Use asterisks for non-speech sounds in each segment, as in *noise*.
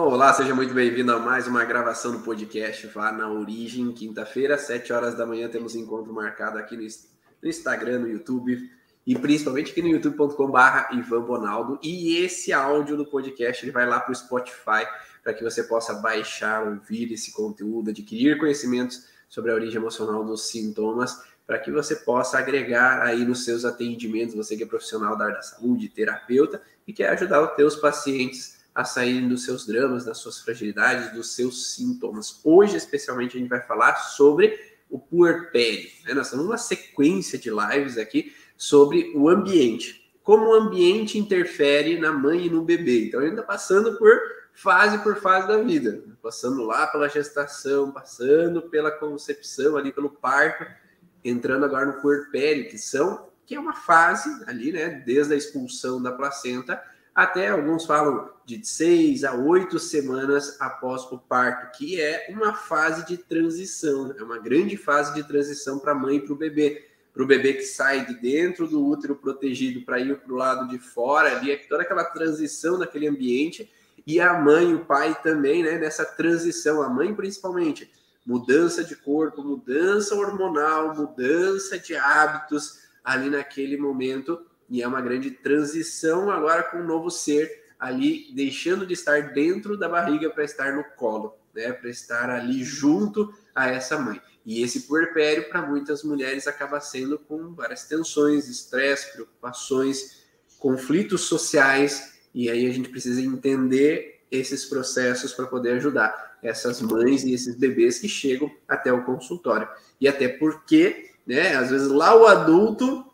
Olá, seja muito bem-vindo a mais uma gravação do podcast Vá na Origem. Quinta-feira, 7 horas da manhã, temos encontro marcado aqui no Instagram, no YouTube e principalmente aqui no youtube.com/barra Ivan Bonaldo. E esse áudio do podcast ele vai lá para o Spotify para que você possa baixar, ouvir esse conteúdo, adquirir conhecimentos sobre a origem emocional dos sintomas, para que você possa agregar aí nos seus atendimentos, você que é profissional da área da saúde, terapeuta e quer ajudar os teus pacientes a saírem dos seus dramas, das suas fragilidades, dos seus sintomas. Hoje, especialmente, a gente vai falar sobre o puerpério. Né? Nós estamos numa sequência de lives aqui sobre o ambiente. Como o ambiente interfere na mãe e no bebê. Então, a gente está passando por fase por fase da vida. Passando lá pela gestação, passando pela concepção, ali pelo parto, entrando agora no puerpério, que são que é uma fase ali, né, desde a expulsão da placenta até alguns falam de seis a oito semanas após o parto, que é uma fase de transição, é uma grande fase de transição para a mãe e para o bebê. Para o bebê que sai de dentro do útero protegido para ir para o lado de fora, ali, é toda aquela transição naquele ambiente, e a mãe e o pai também, né, nessa transição, a mãe principalmente, mudança de corpo, mudança hormonal, mudança de hábitos ali naquele momento e é uma grande transição agora com um novo ser ali, deixando de estar dentro da barriga para estar no colo, né? Para estar ali junto a essa mãe. E esse puerpério, para muitas mulheres, acaba sendo com várias tensões, estresse, preocupações, conflitos sociais, e aí a gente precisa entender esses processos para poder ajudar essas mães e esses bebês que chegam até o consultório. E até porque, né, às vezes lá o adulto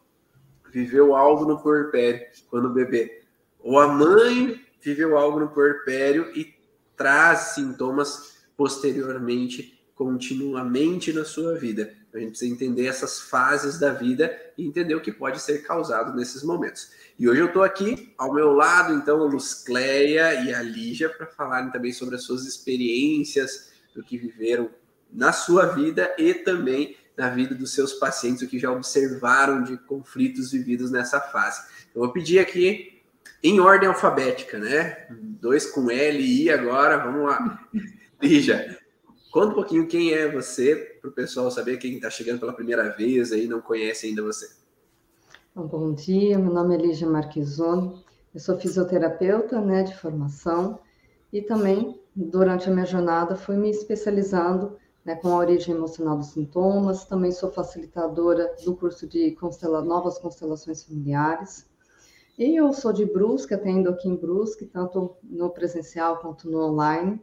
viveu algo no puerpério quando bebê. Ou a mãe viveu algo no puerpério e traz sintomas posteriormente, continuamente na sua vida. A gente precisa entender essas fases da vida e entender o que pode ser causado nesses momentos. E hoje eu estou aqui ao meu lado, então, a Luzcleia e a Lígia para falarem também sobre as suas experiências, do que viveram na sua vida e também na vida dos seus pacientes, o que já observaram de conflitos vividos nessa fase. Eu vou pedir aqui em ordem alfabética, né? Dois com L e I agora, vamos lá. *laughs* Lígia, conta um pouquinho quem é você, para o pessoal saber quem está chegando pela primeira vez aí não conhece ainda você. Bom dia, meu nome é Lígia Marquizone, eu sou fisioterapeuta né, de formação e também, durante a minha jornada, fui me especializando né, com a origem emocional dos sintomas. Também sou facilitadora do curso de constela Novas Constelações Familiares. E eu sou de Brusque, atendo aqui em Brusque, tanto no presencial quanto no online.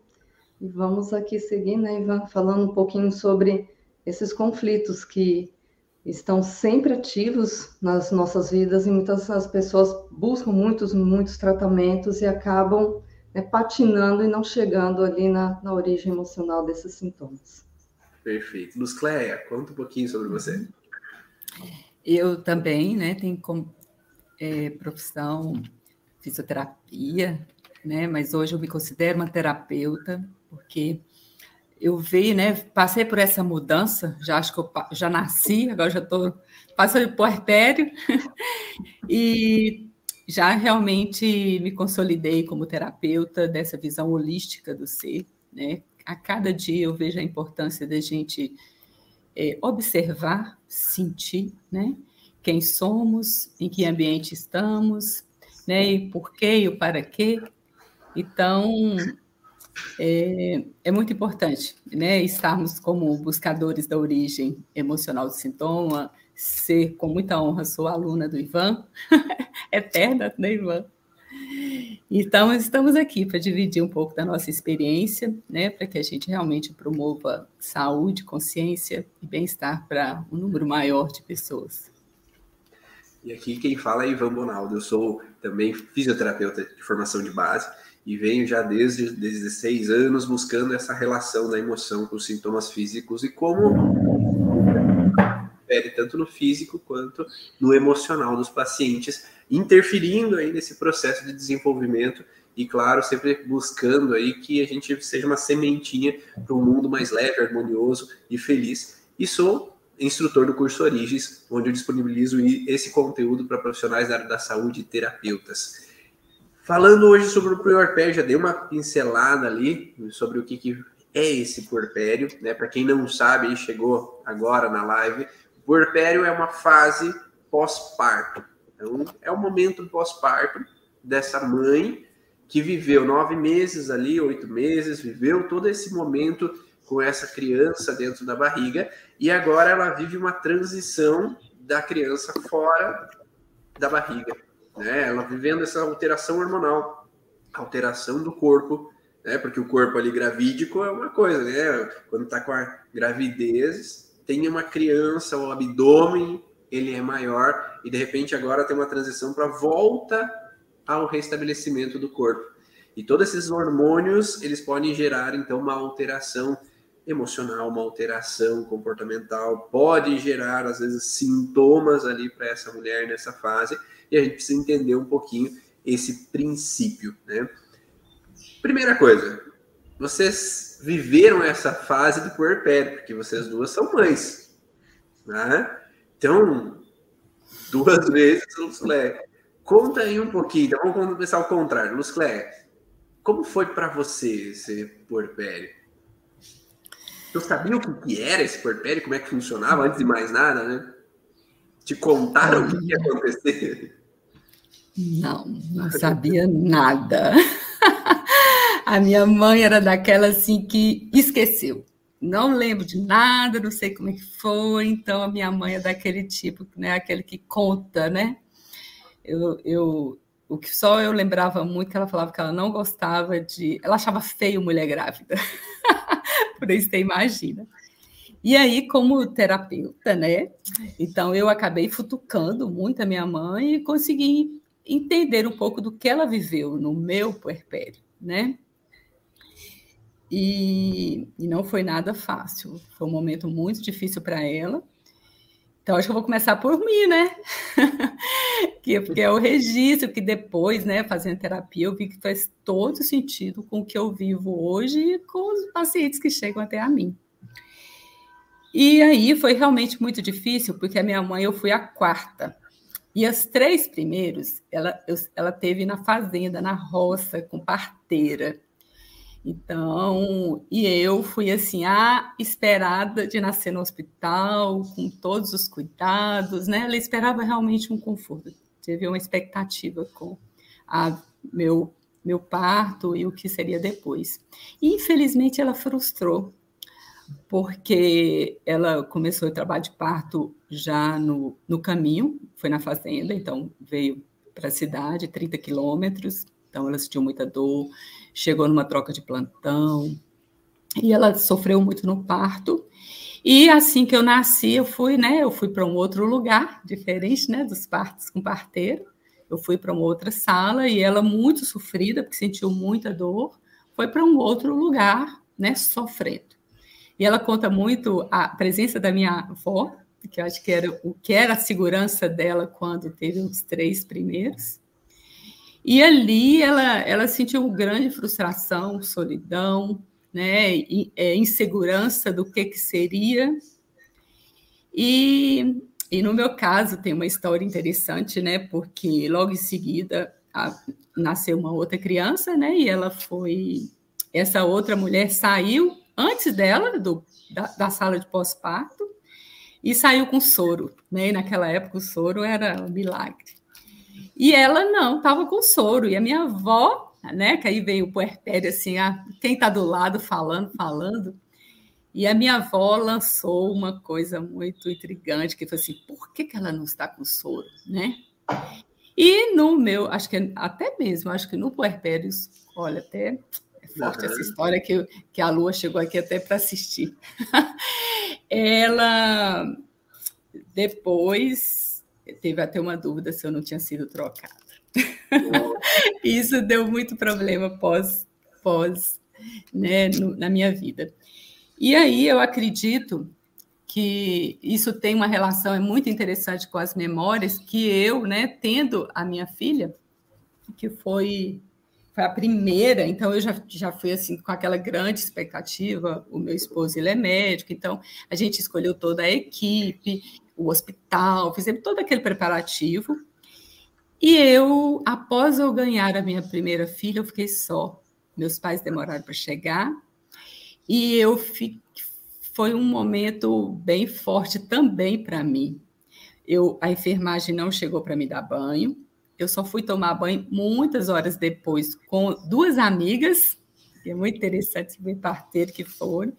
E vamos aqui seguir, né, Ivan, falando um pouquinho sobre esses conflitos que estão sempre ativos nas nossas vidas e muitas as pessoas buscam muitos, muitos tratamentos e acabam né, patinando e não chegando ali na, na origem emocional desses sintomas. Perfeito. Luzcleia, conta um pouquinho sobre você. Eu também, né, tenho como é, profissão fisioterapia, né, mas hoje eu me considero uma terapeuta, porque eu vi, né, passei por essa mudança, já acho que eu já nasci, agora já estou passando por puerpério, *laughs* e já realmente me consolidei como terapeuta dessa visão holística do ser, né, a cada dia eu vejo a importância da gente é, observar, sentir, né? Quem somos, em que ambiente estamos, né? E por quê e o para quê. Então, é, é, muito importante, né? Estarmos como buscadores da origem emocional do sintoma, ser com muita honra, sou aluna do Ivan, *laughs* eterna, né, Ivan? Então, estamos aqui para dividir um pouco da nossa experiência, né, para que a gente realmente promova saúde, consciência e bem-estar para um número maior de pessoas. E aqui quem fala é Ivan Bonaldo, eu sou também fisioterapeuta de formação de base e venho já desde 16 anos buscando essa relação da emoção com os sintomas físicos e como tanto no físico quanto no emocional dos pacientes, interferindo aí nesse processo de desenvolvimento e, claro, sempre buscando aí que a gente seja uma sementinha para um mundo mais leve, harmonioso e feliz. E sou instrutor do curso Origens, onde eu disponibilizo esse conteúdo para profissionais da área da saúde e terapeutas. Falando hoje sobre o puerpério, já dei uma pincelada ali sobre o que, que é esse puerpério, né? Para quem não sabe, chegou agora na live, puerpério é uma fase pós-parto. Então, é o momento pós-parto dessa mãe que viveu nove meses ali, oito meses, viveu todo esse momento com essa criança dentro da barriga e agora ela vive uma transição da criança fora da barriga, né? Ela vivendo essa alteração hormonal, alteração do corpo, né? Porque o corpo ali gravídico é uma coisa, né? Quando tá com a gravidez, tem uma criança, o abdômen ele é maior e de repente agora tem uma transição para volta ao restabelecimento do corpo. E todos esses hormônios, eles podem gerar, então, uma alteração emocional, uma alteração comportamental, pode gerar, às vezes, sintomas ali para essa mulher nessa fase, e a gente precisa entender um pouquinho esse princípio, né? Primeira coisa, vocês viveram essa fase do puerpério, porque vocês duas são mães, né? Então, duas *laughs* vezes, Luclé. Conta aí um pouquinho, então vamos começar ao contrário. Luclé, como foi para você esse puerpério? Eu sabia o que era esse puerpério, como é que funcionava, antes de mais nada, né? Te contaram o que ia acontecer? Não, não sabia nada. *laughs* A minha mãe era daquela assim que esqueceu não lembro de nada, não sei como é que foi, então a minha mãe é daquele tipo, né, aquele que conta, né? Eu, eu, o que só eu lembrava muito que ela falava que ela não gostava de, ela achava feio mulher grávida. *laughs* Por isso você imagina. E aí, como terapeuta, né? Então eu acabei futucando muito a minha mãe e consegui entender um pouco do que ela viveu no meu puerpério, né? E, e não foi nada fácil. Foi um momento muito difícil para ela. Então, acho que eu vou começar por mim, né? *laughs* que, porque é o registro que depois, né, fazendo terapia, eu vi que faz todo sentido com o que eu vivo hoje e com os pacientes que chegam até a mim. E aí foi realmente muito difícil, porque a minha mãe, eu fui a quarta. E as três primeiros, ela, eu, ela teve na fazenda, na roça, com parteira. Então, e eu fui assim, a esperada de nascer no hospital, com todos os cuidados, né? Ela esperava realmente um conforto, teve uma expectativa com a meu meu parto e o que seria depois. E, infelizmente, ela frustrou, porque ela começou o trabalho de parto já no, no caminho, foi na fazenda, então veio para a cidade, 30 quilômetros, então ela sentiu muita dor, chegou numa troca de plantão, e ela sofreu muito no parto. E assim que eu nasci, eu fui, né? Eu fui para um outro lugar, diferente, né? Dos partos com parteiro. Eu fui para uma outra sala e ela muito sofrida, porque sentiu muita dor, foi para um outro lugar, né? Sofrendo. E ela conta muito a presença da minha avó, que eu acho que era o que era a segurança dela quando teve os três primeiros. E ali ela, ela sentiu grande frustração, solidão, né, é, insegurança do que, que seria. E, e no meu caso tem uma história interessante, né, porque logo em seguida a, nasceu uma outra criança, né, e ela foi, essa outra mulher saiu antes dela do, da, da sala de pós-parto e saiu com soro, né, e naquela época o soro era um milagre. E ela não, estava com soro. E a minha avó, né, que aí veio o puerpério, assim, a, quem está do lado falando, falando. E a minha avó lançou uma coisa muito intrigante, que foi assim, por que, que ela não está com soro, né? E no meu, acho que até mesmo, acho que no puerpério, olha, até é forte uhum. essa história que, que a Lua chegou aqui até para assistir. *laughs* ela depois teve até uma dúvida se eu não tinha sido trocada. *laughs* Isso deu muito problema pós, pós né, no, na minha vida. E aí eu acredito que isso tem uma relação é muito interessante com as memórias que eu, né, tendo a minha filha, que foi foi a primeira, então eu já, já fui assim com aquela grande expectativa. O meu esposo ele é médico, então a gente escolheu toda a equipe, o hospital, fizemos todo aquele preparativo. E eu, após eu ganhar a minha primeira filha, eu fiquei só. Meus pais demoraram para chegar e eu fi... foi um momento bem forte também para mim. Eu, a enfermagem não chegou para me dar banho. Eu só fui tomar banho muitas horas depois com duas amigas, é muito interessante, bem parteiro que foram.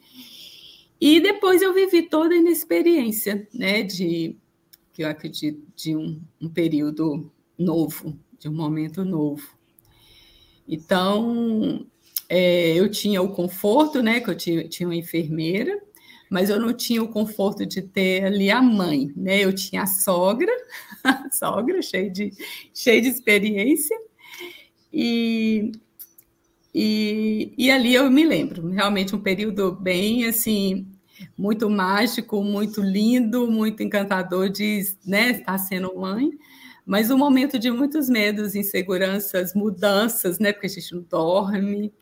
E depois eu vivi toda a inexperiência, né, de que eu acredito de um, um período novo, de um momento novo. Então, é, eu tinha o conforto, né, que eu tinha, tinha uma enfermeira, mas eu não tinha o conforto de ter ali a mãe, né? Eu tinha a sogra, *laughs* a sogra cheia de, cheia de experiência, e, e, e ali eu me lembro, realmente um período bem assim, muito mágico, muito lindo, muito encantador de né, estar sendo mãe, mas um momento de muitos medos, inseguranças, mudanças, né? Porque a gente não dorme,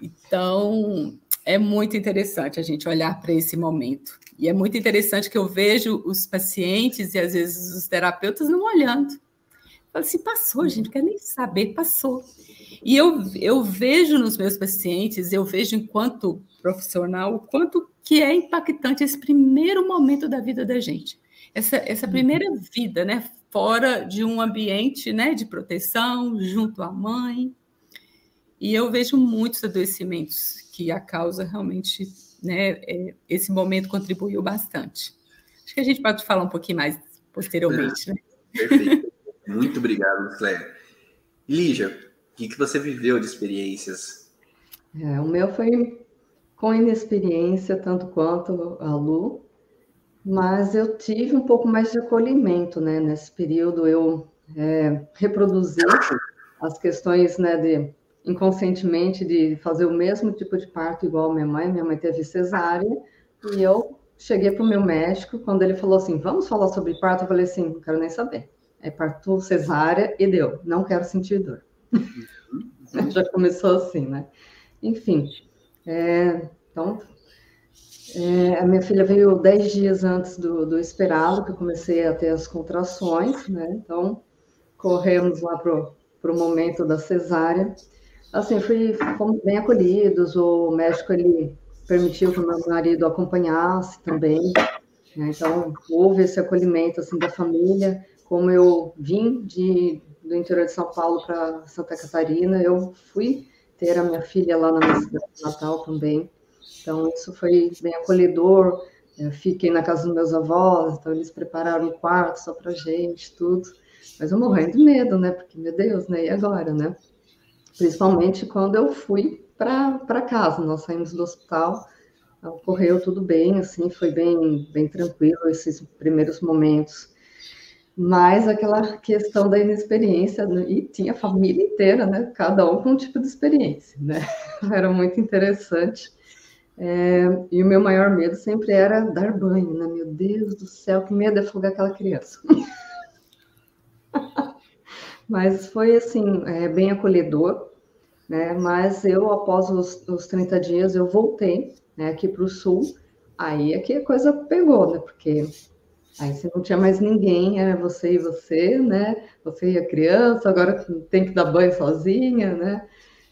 então, é muito interessante a gente olhar para esse momento. E é muito interessante que eu vejo os pacientes e às vezes os terapeutas não olhando. Falo assim, passou, gente, não quer nem saber, passou. E eu, eu vejo nos meus pacientes, eu vejo enquanto profissional, o quanto que é impactante esse primeiro momento da vida da gente. Essa, essa uhum. primeira vida, né? Fora de um ambiente né, de proteção, junto à mãe, e eu vejo muitos adoecimentos que a causa realmente, né, é, esse momento contribuiu bastante. Acho que a gente pode falar um pouquinho mais posteriormente, né? Perfeito. Muito obrigado, Cléia. Lígia, o que, que você viveu de experiências? É, o meu foi com inexperiência, tanto quanto a Lu, mas eu tive um pouco mais de acolhimento, né? Nesse período eu é, reproduzi as questões né, de inconscientemente de fazer o mesmo tipo de parto igual a minha mãe. Minha mãe teve cesárea e eu cheguei para o meu médico quando ele falou assim: "Vamos falar sobre parto". Eu falei assim: "Não quero nem saber. É parto cesárea e deu. Não quero sentir dor". *laughs* Já começou assim, né? Enfim, é, então é, a minha filha veio dez dias antes do, do esperado, que eu comecei a ter as contrações, né? Então corremos lá para o momento da cesárea. Assim, fui, fomos bem acolhidos, o médico ele permitiu que o meu marido acompanhasse também, né? então houve esse acolhimento assim da família. Como eu vim de, do interior de São Paulo para Santa Catarina, eu fui ter a minha filha lá na minha cidade natal também. Então isso foi bem acolhedor. Eu fiquei na casa dos meus avós, então eles prepararam um quarto só para gente, tudo. Mas eu morrendo de medo, né? Porque, meu Deus, né? E agora, né? principalmente quando eu fui para casa. Nós saímos do hospital, ocorreu tudo bem, assim, foi bem, bem tranquilo esses primeiros momentos. Mas aquela questão da inexperiência, né, e tinha a família inteira, né? Cada um com um tipo de experiência, né? *laughs* Era muito interessante. É, e o meu maior medo sempre era dar banho, né? Meu Deus do céu, que medo de afogar aquela criança. *laughs* Mas foi assim, é, bem acolhedor, né? Mas eu, após os, os 30 dias, eu voltei né, aqui para o sul. Aí é que a coisa pegou, né? Porque aí você não tinha mais ninguém, era você e você, né? Você e a criança, agora tem que dar banho sozinha, né?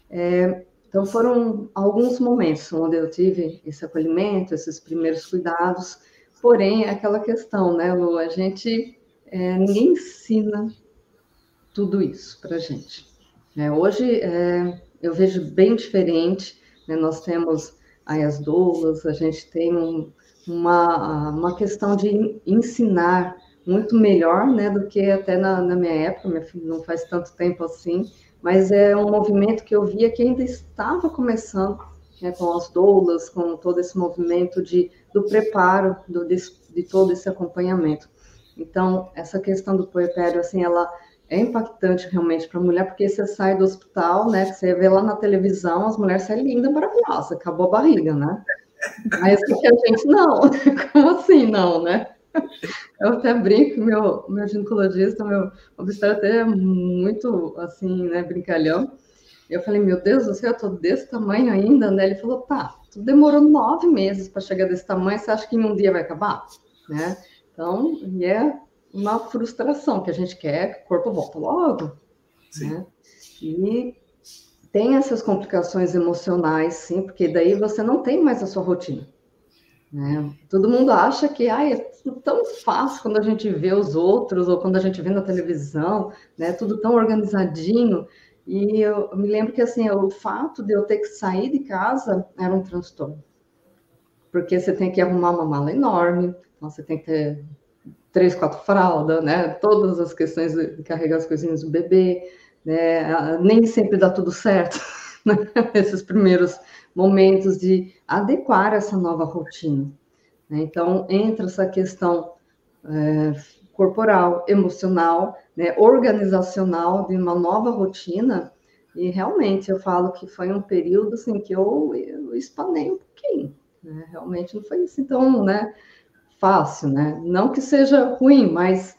É, então foram alguns momentos onde eu tive esse acolhimento, esses primeiros cuidados. Porém, é aquela questão, né, Lu? A gente é, ninguém ensina tudo isso para gente. É, hoje eu vejo bem diferente, né? nós temos aí as doulas, a gente tem um, uma, uma questão de ensinar muito melhor né, do que até na, na minha época, minha filha não faz tanto tempo assim, mas é um movimento que eu via que ainda estava começando né, com as doulas, com todo esse movimento de, do preparo do, de, de todo esse acompanhamento. Então, essa questão do puerpério, assim, ela é impactante realmente para a mulher, porque você sai do hospital, né? Você vê lá na televisão, as mulheres saem lindas, maravilhosas, acabou a barriga, né? Mas que a gente não, *laughs* como assim não, né? Eu até brinco, meu, meu ginecologista, meu obstetra é muito assim, né, brincalhão. Eu falei, meu Deus do céu, eu tô desse tamanho ainda, né? Ele falou, tá, tu demorou nove meses para chegar desse tamanho, você acha que em um dia vai acabar? Né? Então, e é uma frustração, que a gente quer que o corpo volte logo. Sim. Né? E tem essas complicações emocionais, sim, porque daí você não tem mais a sua rotina. Né? Todo mundo acha que ah, é tão fácil quando a gente vê os outros ou quando a gente vê na televisão, né? Tudo tão organizadinho. E eu me lembro que assim, o fato de eu ter que sair de casa era um transtorno. Porque você tem que arrumar uma mala enorme, então você tem que ter três, quatro fraldas, né? Todas as questões de carregar as coisinhas do bebê, né? Nem sempre dá tudo certo, *laughs* né? Esses primeiros momentos de adequar essa nova rotina. Né? Então, entra essa questão é, corporal, emocional, né, organizacional de uma nova rotina, e realmente eu falo que foi um período assim, que eu, eu espanei um pouquinho. Né? Realmente não foi assim tão né, fácil, né? Não que seja ruim, mas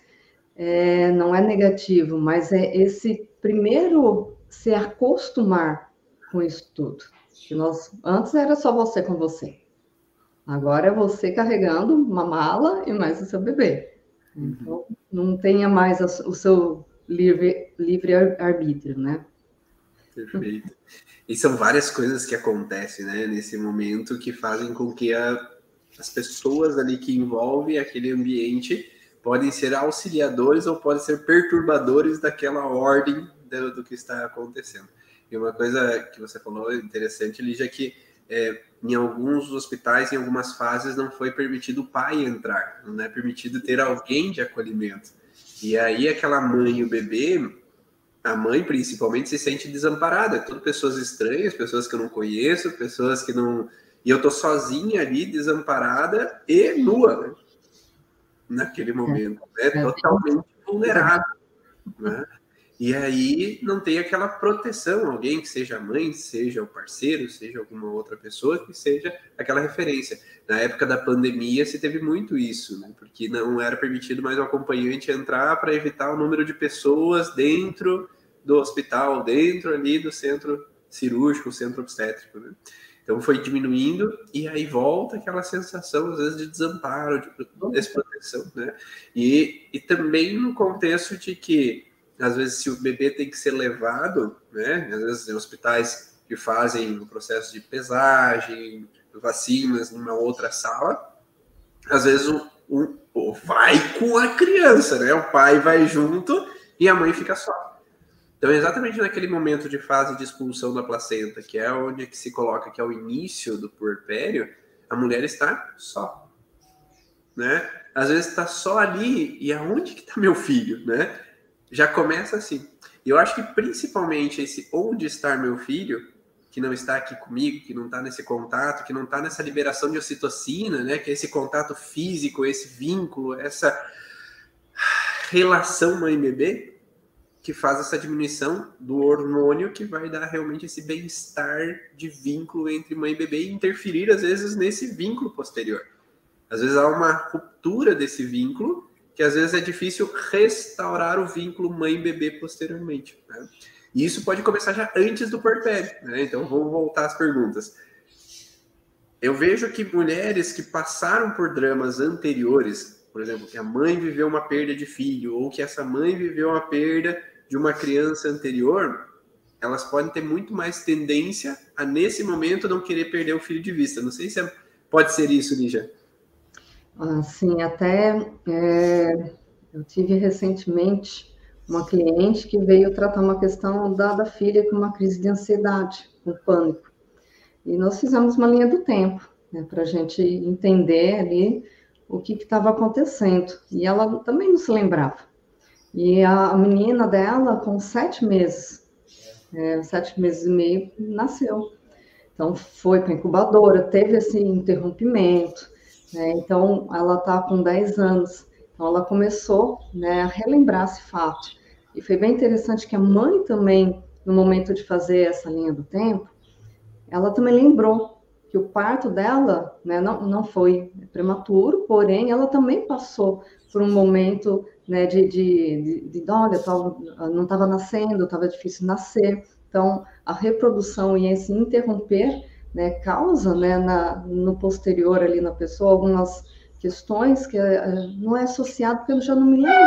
é, não é negativo, mas é esse primeiro se acostumar com isso tudo. Que nós, antes era só você com você. Agora é você carregando uma mala e mais o seu bebê. Então, não tenha mais o seu livre, livre arbítrio, né? Perfeito. E são várias coisas que acontecem, né, nesse momento que fazem com que a, as pessoas ali que envolvem aquele ambiente podem ser auxiliadores ou podem ser perturbadores daquela ordem do, do que está acontecendo. E uma coisa que você falou interessante, Lígia, é que é, em alguns hospitais, em algumas fases, não foi permitido o pai entrar, não é permitido ter alguém de acolhimento. E aí aquela mãe e o bebê, a mãe principalmente, se sente desamparada. Tudo pessoas estranhas, pessoas que eu não conheço, pessoas que não... E eu tô sozinha ali, desamparada e nua, né? Naquele momento, né? É. Totalmente vulnerável, né? E aí não tem aquela proteção, alguém que seja mãe, seja o parceiro, seja alguma outra pessoa que seja aquela referência. Na época da pandemia se teve muito isso, né? porque não era permitido mais o acompanhante entrar para evitar o número de pessoas dentro do hospital, dentro ali do centro cirúrgico, centro obstétrico. Né? Então foi diminuindo e aí volta aquela sensação, às vezes, de desamparo, de desproteção. Né? E, e também no contexto de que às vezes, se o bebê tem que ser levado, né? Às vezes, em hospitais que fazem o processo de pesagem, vacinas numa outra sala, às vezes o, o, o, vai com a criança, né? O pai vai junto e a mãe fica só. Então, exatamente naquele momento de fase de expulsão da placenta, que é onde que se coloca que é o início do puerpério, a mulher está só, né? Às vezes está só ali e aonde que está meu filho, né? já começa assim. E eu acho que principalmente esse onde estar meu filho, que não está aqui comigo, que não está nesse contato, que não está nessa liberação de ocitocina, né? Que é esse contato físico, esse vínculo, essa relação mãe-bebê, que faz essa diminuição do hormônio que vai dar realmente esse bem-estar de vínculo entre mãe e bebê e interferir, às vezes, nesse vínculo posterior. Às vezes há uma ruptura desse vínculo que às vezes é difícil restaurar o vínculo mãe-bebê posteriormente. Né? E isso pode começar já antes do porpério. Né? Então, vou voltar às perguntas. Eu vejo que mulheres que passaram por dramas anteriores, por exemplo, que a mãe viveu uma perda de filho, ou que essa mãe viveu uma perda de uma criança anterior, elas podem ter muito mais tendência a, nesse momento, não querer perder o filho de vista. Não sei se é, pode ser isso, Lígia. Assim, até é, eu tive recentemente uma cliente que veio tratar uma questão da, da filha com uma crise de ansiedade, com pânico. E nós fizemos uma linha do tempo, né, para a gente entender ali o que estava acontecendo. E ela também não se lembrava. E a, menina dela, com sete meses, é, sete meses e meio, nasceu. Então, foi para a incubadora, teve esse interrompimento, né? Então, ela está com 10 anos. Então, ela começou né, a relembrar esse fato. E foi bem interessante que a mãe também, no momento de fazer essa linha do tempo, ela também lembrou que o parto dela né, não, não foi prematuro, porém, ela também passou por um momento né, de, de, de, de olha, tava, não estava nascendo, estava difícil nascer. Então, a reprodução e esse interromper né, causa né, na, no posterior ali na pessoa algumas questões que uh, não é associado, eu já não me lembro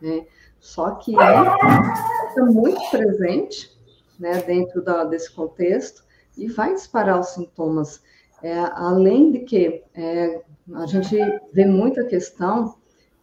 né? Só que é muito presente né, dentro da, desse contexto e vai disparar os sintomas. É, além de que é, a gente vê muita questão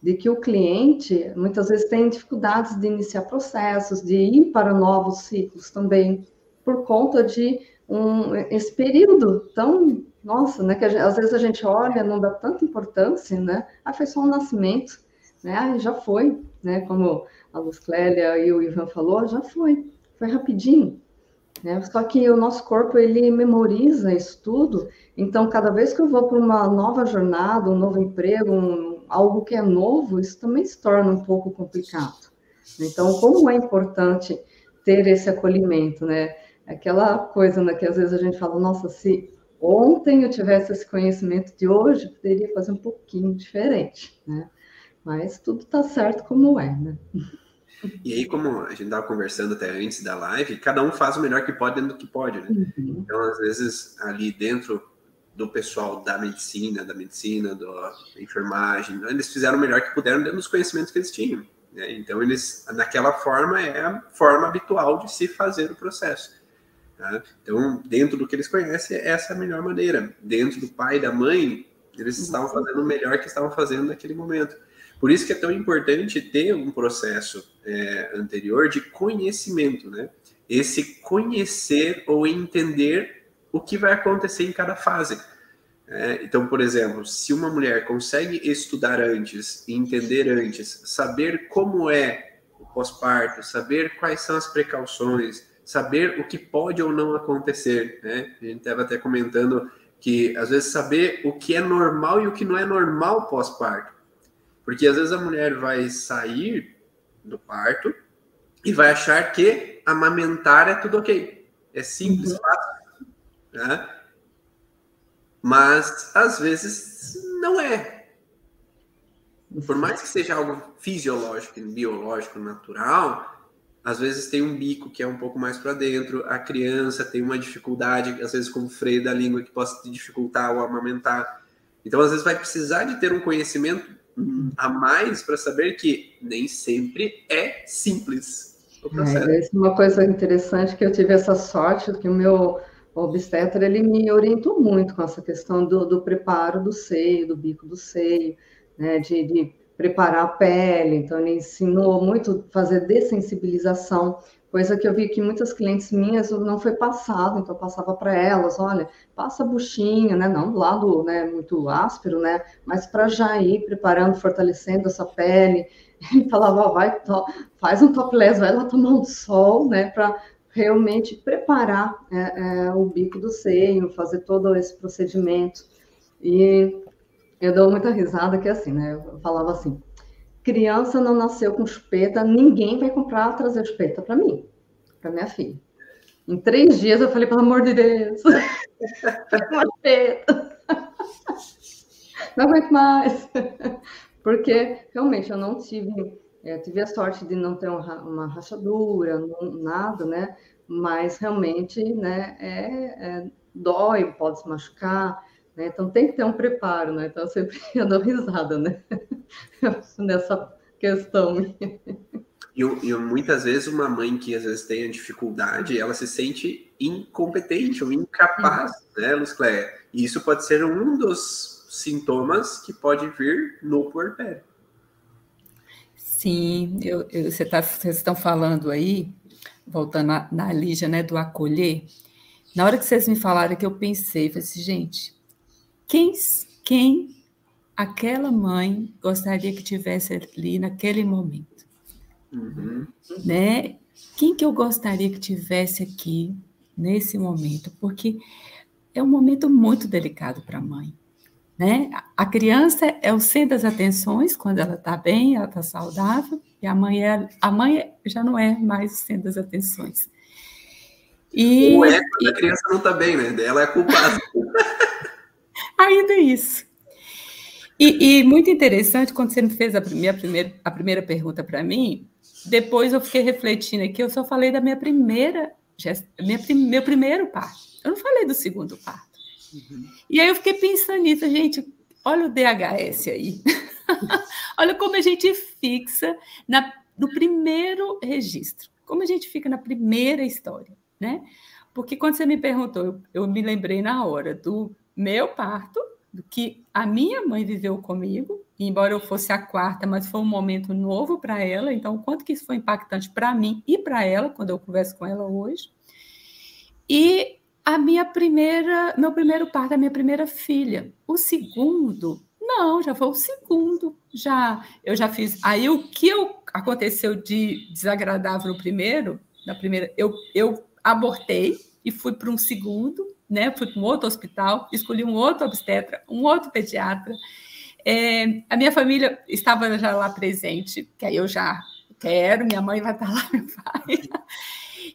de que o cliente muitas vezes tem dificuldades de iniciar processos, de ir para novos ciclos também, por conta de um, esse período tão, nossa, né, que às vezes a gente olha, não dá tanta importância, né, ah, foi só um nascimento, né, ah, já foi, né, como a Luz Clélia e o Ivan falou, já foi, foi rapidinho, né, só que o nosso corpo, ele memoriza isso tudo, então cada vez que eu vou para uma nova jornada, um novo emprego, um, algo que é novo, isso também se torna um pouco complicado. Então, como é importante ter esse acolhimento, né, aquela coisa né, que às vezes a gente fala, nossa, se ontem eu tivesse esse conhecimento de hoje, poderia fazer um pouquinho diferente, né? Mas tudo está certo como é, né? E aí, como a gente estava conversando até antes da live, cada um faz o melhor que pode dentro do que pode, né? Uhum. Então, às vezes, ali dentro do pessoal da medicina, da medicina, da enfermagem, eles fizeram o melhor que puderam dentro dos conhecimentos que eles tinham. Né? Então, eles, naquela forma, é a forma habitual de se fazer o processo. Tá? Então, dentro do que eles conhecem, essa é a melhor maneira. Dentro do pai e da mãe, eles estavam fazendo o melhor que estavam fazendo naquele momento. Por isso que é tão importante ter um processo é, anterior de conhecimento, né? Esse conhecer ou entender o que vai acontecer em cada fase. É, então, por exemplo, se uma mulher consegue estudar antes, entender antes, saber como é o pós-parto, saber quais são as precauções, saber o que pode ou não acontecer. Né? A gente estava até comentando que, às vezes, saber o que é normal e o que não é normal pós-parto. Porque, às vezes, a mulher vai sair do parto e vai achar que amamentar é tudo ok. É simples, uhum. fácil. Né? Mas, às vezes, não é. Por mais que seja algo fisiológico, biológico, natural, às vezes tem um bico que é um pouco mais para dentro, a criança tem uma dificuldade, às vezes com o freio da língua que possa dificultar ou amamentar. Então, às vezes vai precisar de ter um conhecimento a mais para saber que nem sempre é simples. É, é uma coisa interessante que eu tive essa sorte que o meu obstetra ele me orientou muito com essa questão do, do preparo do seio, do bico do seio, né, de, de preparar a pele, então ele ensinou muito fazer dessensibilização, coisa que eu vi que muitas clientes minhas não foi passado, então eu passava para elas, olha, passa a buchinha, né, não do lado, né, muito áspero, né, mas para já ir preparando, fortalecendo essa pele, *laughs* ele falava, vai, faz um topless, vai lá tomar um sol, né, para realmente preparar é, é, o bico do seio, fazer todo esse procedimento, e eu dou muita risada que é assim, né? Eu falava assim: criança não nasceu com chupeta, ninguém vai comprar trazer chupeta para mim, para minha filha. Em três dias eu falei, pelo amor de Deus, *laughs* uma chupeta. Não aguento mais. *laughs* Porque realmente eu não tive, é, tive a sorte de não ter uma, rachadura, nada, né? Mas realmente, né, é, é, dói, pode se machucar. Né? Então tem que ter um preparo, né? Então eu sempre *laughs* eu dou risada, né? *laughs* Nessa questão. E, e, muitas vezes uma mãe que às vezes tem a dificuldade, ela se sente incompetente ou incapaz, uhum. né, Luz Cléia? E isso pode ser um dos sintomas que pode vir no puerpério. Sim, eu, eu, você tá, vocês estão falando aí, voltando na, na Lígia, né, do acolher. Na hora que vocês me falaram que eu pensei, falei assim, gente, quem, quem aquela mãe gostaria que tivesse ali naquele momento? Uhum. Né? Quem que eu gostaria que tivesse aqui nesse momento? Porque é um momento muito delicado para a mãe. Né? A criança é o centro das atenções quando ela está bem, ela está saudável, e a mãe, é, a mãe já não é mais o centro das atenções. E, Ou é quando a criança não está bem, né? Ela é culpada. *laughs* Ainda isso. E, e, muito interessante, quando você me fez a, minha primeira, a primeira pergunta para mim, depois eu fiquei refletindo aqui, eu só falei da minha primeira, minha, meu primeiro parto. Eu não falei do segundo parto. Uhum. E aí eu fiquei pensando nisso, gente, olha o DHS aí. *laughs* olha como a gente fixa na, no primeiro registro, como a gente fica na primeira história, né? Porque quando você me perguntou, eu, eu me lembrei na hora do meu parto, do que a minha mãe viveu comigo, embora eu fosse a quarta, mas foi um momento novo para ela, então o quanto que isso foi impactante para mim e para ela, quando eu converso com ela hoje. E a minha primeira, meu primeiro parto, a minha primeira filha. O segundo, não, já foi o segundo. Já eu já fiz. Aí o que eu, aconteceu de desagradável no primeiro, na primeira, eu, eu abortei e fui para um segundo, né? Fui para um outro hospital, escolhi um outro obstetra, um outro pediatra. É, a minha família estava já lá presente, que aí eu já quero, minha mãe vai estar lá, *laughs* meu pai.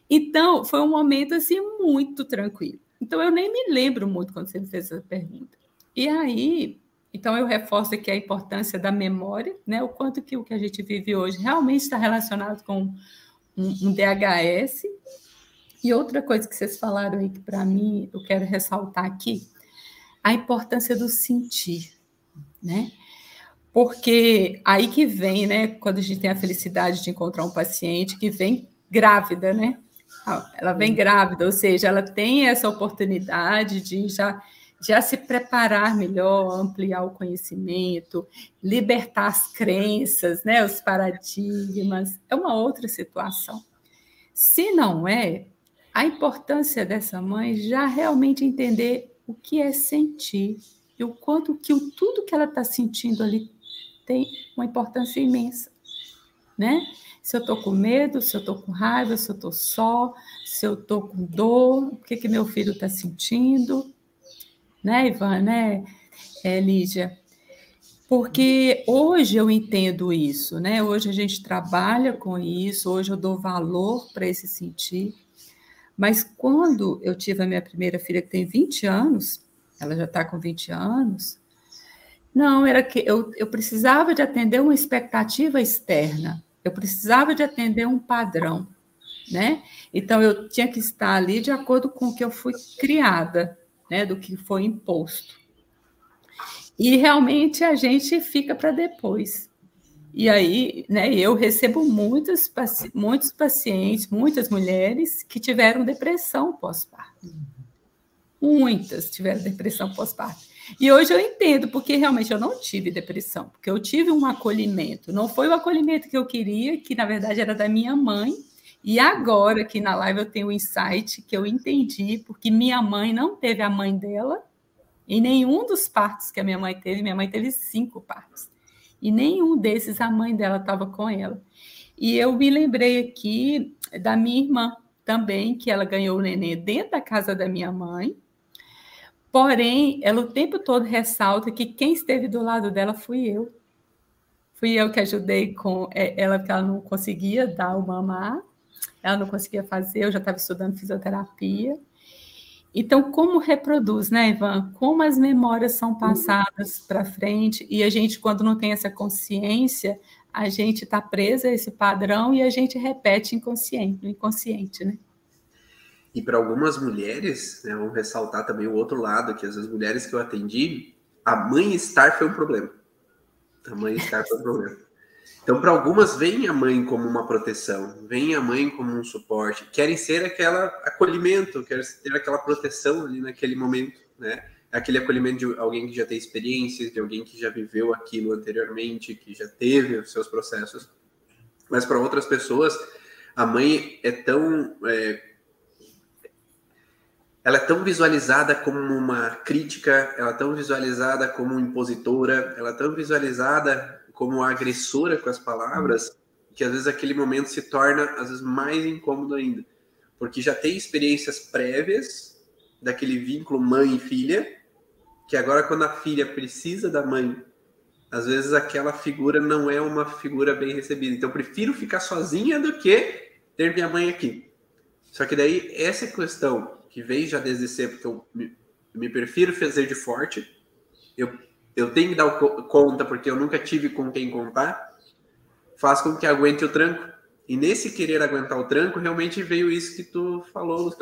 Então, foi um momento assim muito tranquilo. Então, eu nem me lembro muito quando você me fez essa pergunta. E aí, então eu reforço aqui a importância da memória, né? O quanto que o que a gente vive hoje realmente está relacionado com um, um DHS. E outra coisa que vocês falaram aí que para mim eu quero ressaltar aqui, a importância do sentir, né? Porque aí que vem, né, quando a gente tem a felicidade de encontrar um paciente que vem grávida, né? Ela vem grávida, ou seja, ela tem essa oportunidade de já, já se preparar melhor, ampliar o conhecimento, libertar as crenças, né, os paradigmas. É uma outra situação. Se não é, a importância dessa mãe já realmente entender o que é sentir e o quanto que o, tudo que ela está sentindo ali tem uma importância imensa, né? se eu estou com medo, se eu estou com raiva, se eu estou só, se eu estou com dor, o que, que meu filho está sentindo, né, Ivan, né, é, Lídia? Porque hoje eu entendo isso, né? Hoje a gente trabalha com isso, hoje eu dou valor para esse sentir. Mas quando eu tive a minha primeira filha, que tem 20 anos, ela já está com 20 anos, não, era que eu, eu precisava de atender uma expectativa externa. Eu precisava de atender um padrão, né? Então eu tinha que estar ali de acordo com o que eu fui criada, né? Do que foi imposto. E realmente a gente fica para depois. E aí, né, eu recebo muitos, muitos pacientes, muitas mulheres que tiveram depressão pós-parto. Muitas tiveram depressão pós-parto. E hoje eu entendo, porque realmente eu não tive depressão, porque eu tive um acolhimento. Não foi o acolhimento que eu queria, que na verdade era da minha mãe. E agora, aqui na live, eu tenho um insight que eu entendi, porque minha mãe não teve a mãe dela, em nenhum dos partos que a minha mãe teve, minha mãe teve cinco partos. E nenhum desses a mãe dela estava com ela. E eu me lembrei aqui da minha irmã também, que ela ganhou o neném dentro da casa da minha mãe, Porém, ela o tempo todo ressalta que quem esteve do lado dela fui eu. Fui eu que ajudei com é, ela, porque ela não conseguia dar o mamar, ela não conseguia fazer, eu já estava estudando fisioterapia. Então, como reproduz, né, Ivan? Como as memórias são passadas para frente e a gente, quando não tem essa consciência, a gente está presa a esse padrão e a gente repete inconsciente, inconsciente, né? E para algumas mulheres, né, vamos ressaltar também o outro lado, que as mulheres que eu atendi, a mãe estar foi um problema. A mãe estar foi um problema. Então, para algumas, vem a mãe como uma proteção, vem a mãe como um suporte, querem ser aquela acolhimento, querem ter aquela proteção ali naquele momento, né? Aquele acolhimento de alguém que já tem experiências, de alguém que já viveu aquilo anteriormente, que já teve os seus processos. Mas para outras pessoas, a mãe é tão é, ela é tão visualizada como uma crítica, ela é tão visualizada como impositora, ela é tão visualizada como agressora com as palavras, que às vezes aquele momento se torna às vezes mais incômodo ainda, porque já tem experiências prévias daquele vínculo mãe e filha, que agora quando a filha precisa da mãe, às vezes aquela figura não é uma figura bem recebida. Então eu prefiro ficar sozinha do que ter minha mãe aqui. Só que daí essa questão que veio já desde sempre, porque eu me, me prefiro fazer de forte. Eu, eu tenho que dar conta porque eu nunca tive com quem contar. Faz com que aguente o tranco. E nesse querer aguentar o tranco, realmente veio isso que tu falou, Lúcio.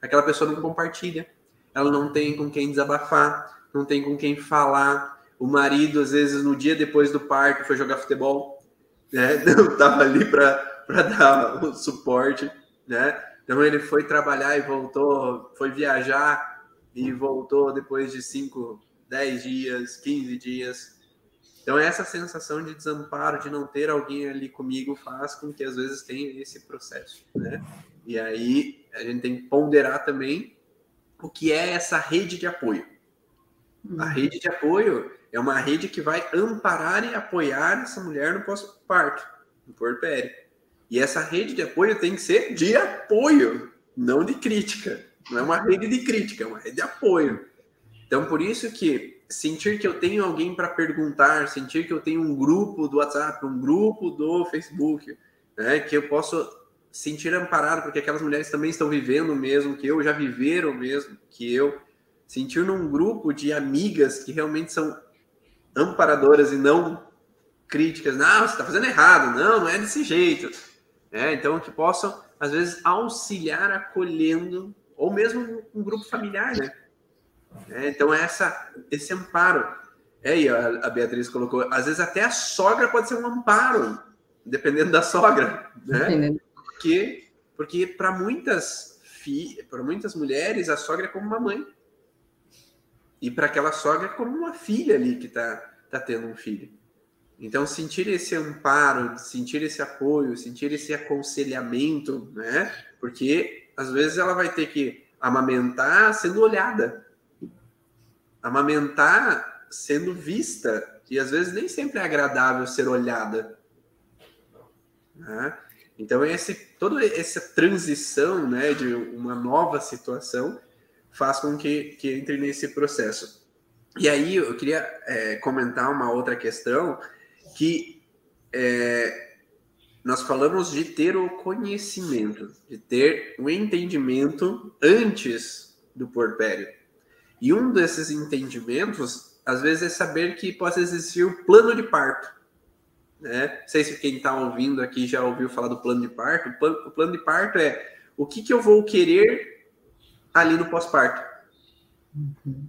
Aquela pessoa não compartilha. ela não tem com quem desabafar, não tem com quem falar. O marido, às vezes, no dia depois do parto, foi jogar futebol, né? *laughs* Não estava ali para dar o suporte, né? Então ele foi trabalhar e voltou, foi viajar e voltou depois de 5, 10 dias, 15 dias. Então essa sensação de desamparo, de não ter alguém ali comigo, faz com que às vezes tenha esse processo, né? E aí a gente tem que ponderar também o que é essa rede de apoio. A uhum. rede de apoio é uma rede que vai amparar e apoiar essa mulher no pós-parto, no puerpério. E essa rede de apoio tem que ser de apoio, não de crítica. Não é uma rede de crítica, é uma rede de apoio. Então, por isso que sentir que eu tenho alguém para perguntar, sentir que eu tenho um grupo do WhatsApp, um grupo do Facebook, né, que eu posso sentir amparado, porque aquelas mulheres também estão vivendo o mesmo que eu, já viveram o mesmo que eu, sentir num grupo de amigas que realmente são amparadoras e não críticas, não, você está fazendo errado, não, não é desse jeito. É, então, que possam, às vezes, auxiliar acolhendo, ou mesmo um grupo familiar, né? É, então, essa, esse amparo. É, aí, a Beatriz colocou, às vezes até a sogra pode ser um amparo, dependendo da sogra, né? Porque, porque para muitas fi, para muitas mulheres, a sogra é como uma mãe. E para aquela sogra é como uma filha ali que está tá tendo um filho. Então, sentir esse amparo, sentir esse apoio, sentir esse aconselhamento, né? Porque às vezes ela vai ter que amamentar sendo olhada, amamentar sendo vista, e às vezes nem sempre é agradável ser olhada. Né? Então, esse, toda essa transição né, de uma nova situação faz com que, que entre nesse processo. E aí, eu queria é, comentar uma outra questão que é, nós falamos de ter o conhecimento, de ter o entendimento antes do porpério. E um desses entendimentos, às vezes, é saber que pode existir o plano de parto. Né? Não sei se quem está ouvindo aqui já ouviu falar do plano de parto. O plano, de parto é o que, que eu vou querer ali no pós-parto. Uhum.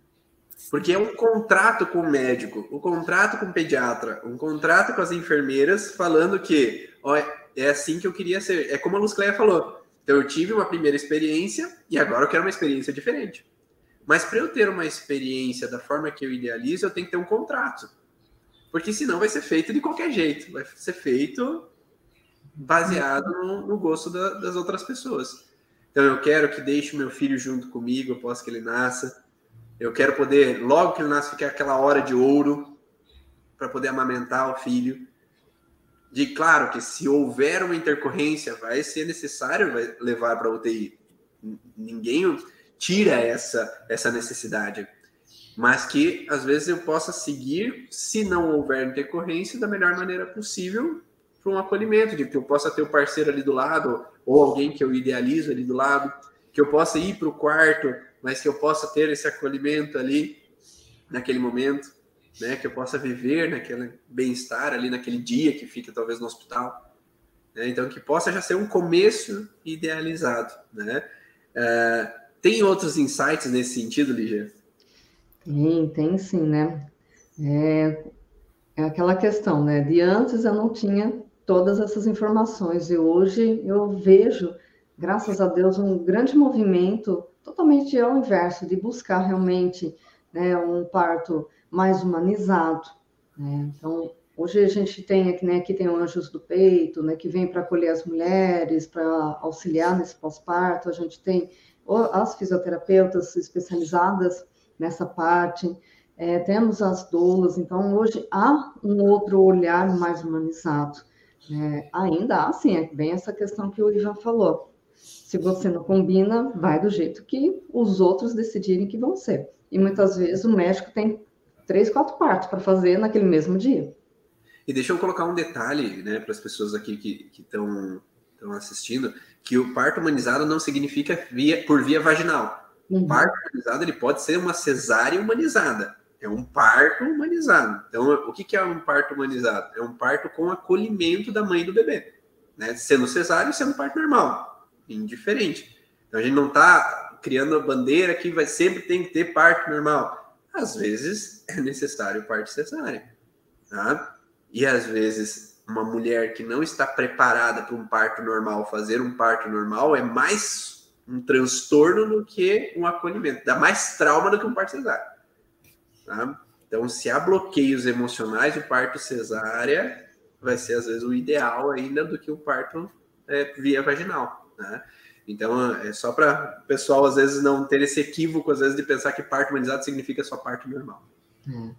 Porque é um contrato com o médico, um contrato com o pediatra, um contrato com as enfermeiras, falando que ó, é assim que eu queria ser. É como a Luz Cleia falou. Então eu tive uma primeira experiência e agora eu quero uma experiência diferente. Mas para eu ter uma experiência da forma que eu idealizo, eu tenho que ter um contrato. Porque senão vai ser feito de qualquer jeito. Vai ser feito baseado no, no gosto da, das outras pessoas. Então eu quero que deixe meu filho junto comigo após que ele nasça. Eu quero poder, logo que ele nasce, ficar aquela hora de ouro para poder amamentar o filho. De claro que se houver uma intercorrência, vai ser necessário levar para UTI. Ninguém tira essa essa necessidade, mas que às vezes eu possa seguir, se não houver intercorrência, da melhor maneira possível para um acolhimento, de que eu possa ter o parceiro ali do lado ou alguém que eu idealizo ali do lado, que eu possa ir para o quarto mas que eu possa ter esse acolhimento ali naquele momento, né? Que eu possa viver naquele bem-estar ali naquele dia que fica talvez no hospital, né? Então que possa já ser um começo idealizado, né? Uh, tem outros insights nesse sentido, Lígia? Tem, tem sim, né? É, é aquela questão, né? De antes eu não tinha todas essas informações e hoje eu vejo, graças a Deus, um grande movimento totalmente ao inverso, de buscar realmente né, um parto mais humanizado. Né? Então, hoje a gente tem aqui, né, aqui tem o Anjos do Peito, né, que vem para acolher as mulheres, para auxiliar nesse pós-parto. A gente tem as fisioterapeutas especializadas nessa parte. É, temos as doulas, então hoje há um outro olhar mais humanizado. É, ainda há, sim, é bem essa questão que o Ivan falou. Se você não combina, vai do jeito que os outros decidirem que vão ser. E muitas vezes o médico tem três, quatro partos para fazer naquele mesmo dia. E deixa eu colocar um detalhe né, para as pessoas aqui que estão assistindo, que o parto humanizado não significa via, por via vaginal. Uhum. O parto humanizado ele pode ser uma cesárea humanizada. É um parto humanizado. Então, o que, que é um parto humanizado? É um parto com acolhimento da mãe do bebê. Né? Sendo cesárea e sendo parto normal indiferente. Então a gente não está criando a bandeira que vai sempre tem que ter parto normal. Às vezes é necessário parto cesárea, tá? E às vezes uma mulher que não está preparada para um parto normal, fazer um parto normal é mais um transtorno do que um acolhimento, dá mais trauma do que um parto cesárea. Tá? Então, se há bloqueios emocionais, o parto cesárea vai ser às vezes o ideal ainda do que o parto é, via vaginal, né? Então, é só para o pessoal, às vezes, não ter esse equívoco, às vezes, de pensar que parto humanizado significa só parto normal. É.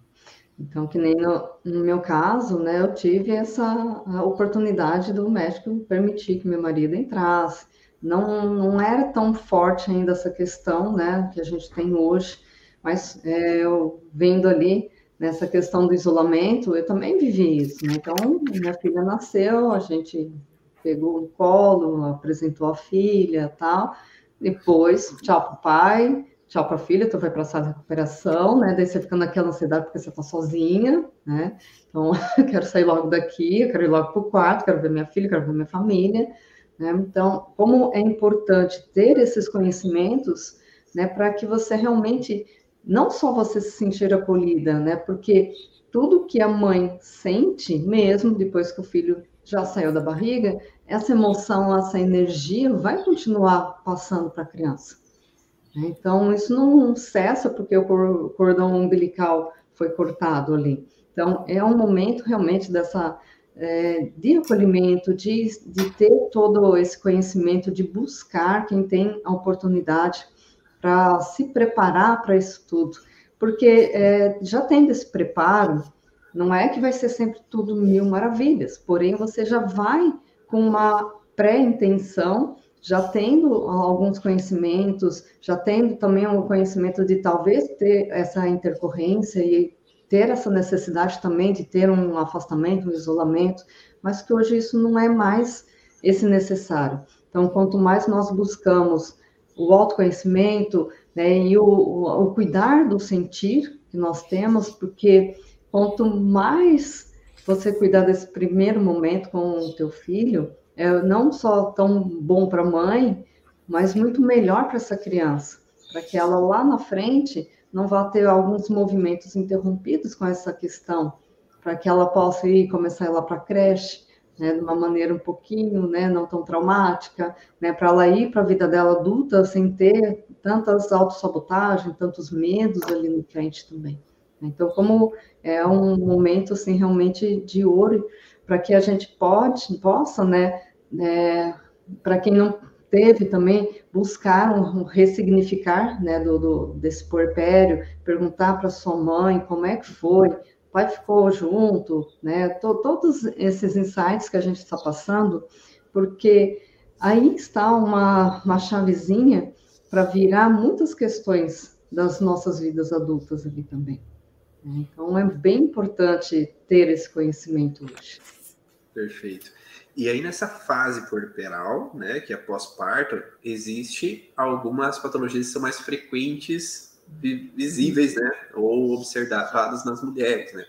Então, que nem no, no, meu caso, né, eu tive essa oportunidade do médico permitir que meu marido entrasse. Não, não era tão forte ainda essa questão, né, que a gente tem hoje, mas é, eu vendo ali nessa questão do isolamento, eu também vivi isso. Né? Então, minha filha nasceu, a gente pegou no colo, apresentou a filha tal. Depois, tchau o pai, tchau para a filha, tu vai para a sala de recuperação, né? Daí você fica naquela ansiedade porque você está sozinha, né? Então, *laughs* eu quero sair logo daqui, eu quero ir logo para o quarto, quero ver minha filha, quero ver minha família. Né? Então, como é importante ter esses conhecimentos, né, para que você realmente, não só você se sentir acolhida, né? Porque tudo que a mãe sente, mesmo depois que o filho já saiu da barriga, essa emoção, essa energia vai continuar passando para a criança. Então, isso não cessa porque o cordão umbilical foi cortado ali. Então, é um momento realmente dessa é, de acolhimento, de, de ter todo esse conhecimento, de buscar quem tem a oportunidade para se preparar para isso tudo. Porque é, já tendo esse preparo, não é que vai ser sempre tudo mil maravilhas, porém você já vai com uma pré-intenção, já tendo alguns conhecimentos, já tendo também o conhecimento de talvez ter essa intercorrência e ter essa necessidade também de ter um afastamento, um isolamento, mas que hoje isso não é mais esse necessário. Então, quanto mais nós buscamos o autoconhecimento né, e o, o, o cuidar do sentir que nós temos, porque Quanto mais você cuidar desse primeiro momento com o teu filho, é não só tão bom para a mãe, mas muito melhor para essa criança, para que ela lá na frente não vá ter alguns movimentos interrompidos com essa questão, para que ela possa ir começar a ir lá para a creche, né, de uma maneira um pouquinho, né, não tão traumática, né, para ela ir para a vida dela adulta sem ter tantas autossabotagens, tantos medos ali no frente também. Então, como é um momento assim realmente de ouro para que a gente pode, possa, né, é, para quem não teve também buscar um, um ressignificar, né, do, do desse porpério, perguntar para sua mãe como é que foi, o pai ficou junto, né, to, todos esses insights que a gente está passando, porque aí está uma, uma chavezinha para virar muitas questões das nossas vidas adultas ali também. Então é bem importante ter esse conhecimento hoje. Perfeito. E aí nessa fase puerperal, né, que é pós-parto, existe algumas patologias que são mais frequentes, visíveis, né, ou observadas nas mulheres, né.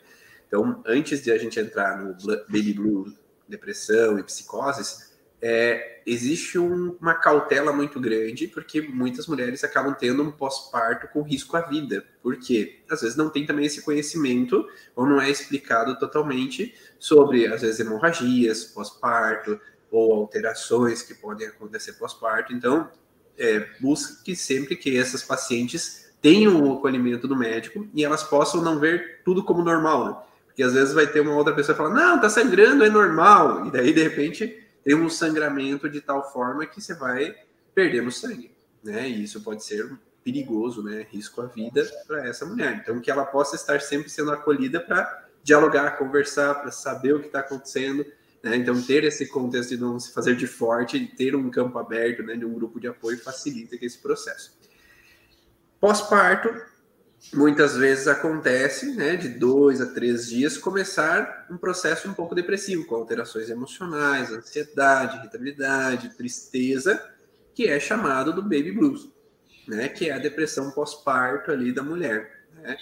Então, antes de a gente entrar no baby blue, depressão e psicoses, é, existe um, uma cautela muito grande, porque muitas mulheres acabam tendo um pós-parto com risco à vida. Porque às vezes não tem também esse conhecimento, ou não é explicado totalmente sobre, às vezes, hemorragias pós-parto, ou alterações que podem acontecer pós-parto. Então, é, busque sempre que essas pacientes tenham o acolhimento do médico e elas possam não ver tudo como normal, né? Porque às vezes vai ter uma outra pessoa que fala, não, tá sangrando, é normal. E daí, de repente, tem um sangramento de tal forma que você vai perdendo sangue, né? E isso pode ser perigoso, né? Risco à vida para essa mulher. Então, que ela possa estar sempre sendo acolhida para dialogar, conversar, para saber o que está acontecendo. Né? Então, ter esse contexto de não se fazer de forte, ter um campo aberto, né, de um grupo de apoio, facilita esse processo. Pós-parto, muitas vezes acontece, né, de dois a três dias, começar um processo um pouco depressivo, com alterações emocionais, ansiedade, irritabilidade, tristeza, que é chamado do baby blues, né, que é a depressão pós-parto ali da mulher. Né?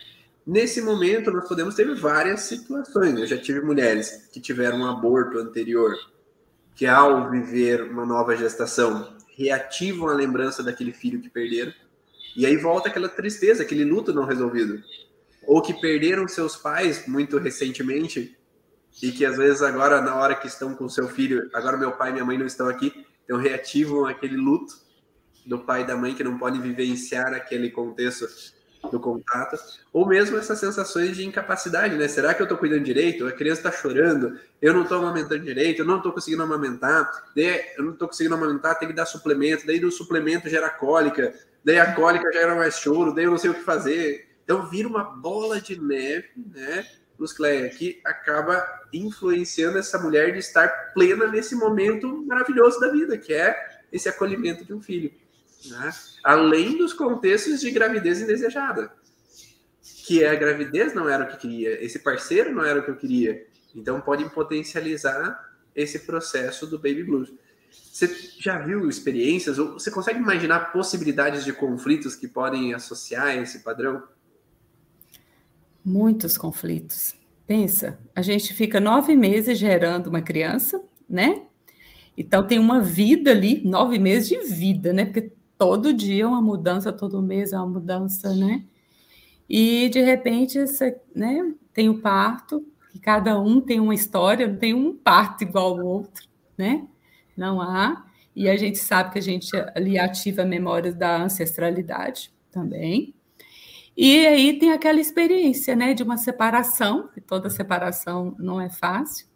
Nesse momento, nós podemos ter várias situações. Eu já tive mulheres que tiveram um aborto anterior, que ao viver uma nova gestação reativam a lembrança daquele filho que perderam. E aí volta aquela tristeza, aquele luto não resolvido. Ou que perderam seus pais muito recentemente e que às vezes agora, na hora que estão com seu filho, agora meu pai e minha mãe não estão aqui, então reativam aquele luto do pai e da mãe que não podem vivenciar aquele contexto do contato, ou mesmo essas sensações de incapacidade, né? Será que eu tô cuidando direito? A criança tá chorando, eu não tô amamentando direito, eu não tô conseguindo amamentar, eu não tô conseguindo amamentar, tem que dar suplemento, daí do suplemento gera cólica, daí a cólica gera mais choro, daí eu não sei o que fazer. Então vira uma bola de neve, né? Cleia, que acaba influenciando essa mulher de estar plena nesse momento maravilhoso da vida, que é esse acolhimento de um filho. Né? Além dos contextos de gravidez indesejada, que é a gravidez não era o que queria, esse parceiro não era o que eu queria. Então pode potencializar esse processo do baby blues. Você já viu experiências você consegue imaginar possibilidades de conflitos que podem associar esse padrão? Muitos conflitos. Pensa, a gente fica nove meses gerando uma criança, né? Então tem uma vida ali, nove meses de vida, né? Porque todo dia é uma mudança, todo mês é uma mudança, né? E de repente, você, né, tem o parto, que cada um tem uma história, não tem um parto igual ao outro, né? Não há. E a gente sabe que a gente ali ativa memórias da ancestralidade também. E aí tem aquela experiência, né, de uma separação, que toda separação não é fácil.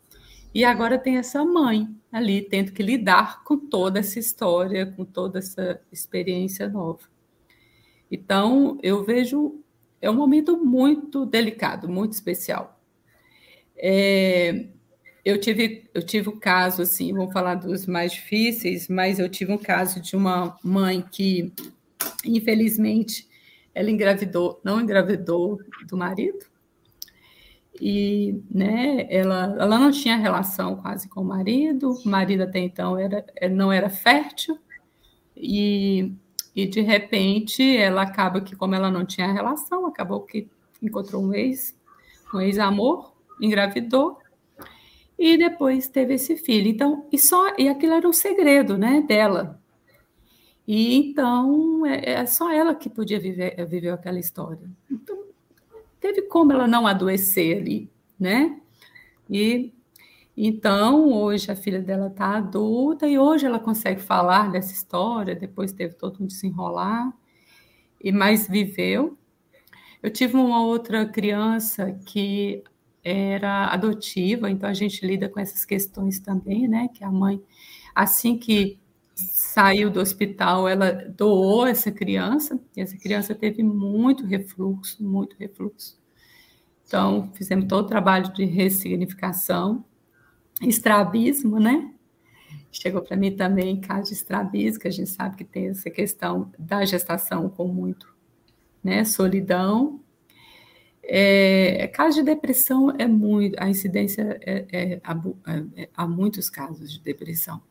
E agora tem essa mãe ali tendo que lidar com toda essa história, com toda essa experiência nova. Então, eu vejo é um momento muito delicado, muito especial. É, eu tive eu tive o um caso assim, vamos falar dos mais difíceis, mas eu tive um caso de uma mãe que infelizmente ela engravidou, não engravidou do marido, e né, ela, ela não tinha relação quase com o marido, o marido até então era, não era fértil, e, e de repente ela acaba que, como ela não tinha relação, acabou que encontrou um ex, um ex-amor, engravidou, e depois teve esse filho. Então, e só e aquilo era um segredo, né, dela. E então é, é só ela que podia viver, viver aquela história. Então, teve como ela não adoecer ali, né? E então hoje a filha dela está adulta e hoje ela consegue falar dessa história. Depois teve todo um desenrolar e mais viveu. Eu tive uma outra criança que era adotiva, então a gente lida com essas questões também, né? Que a mãe, assim que saiu do hospital, ela doou essa criança, e essa criança teve muito refluxo, muito refluxo. Então, fizemos todo o trabalho de ressignificação, estrabismo, né? Chegou para mim também caso de estrabismo, que a gente sabe que tem essa questão da gestação com muito, né, solidão. É, caso de depressão é muito, a incidência é, é, é, há muitos casos de depressão.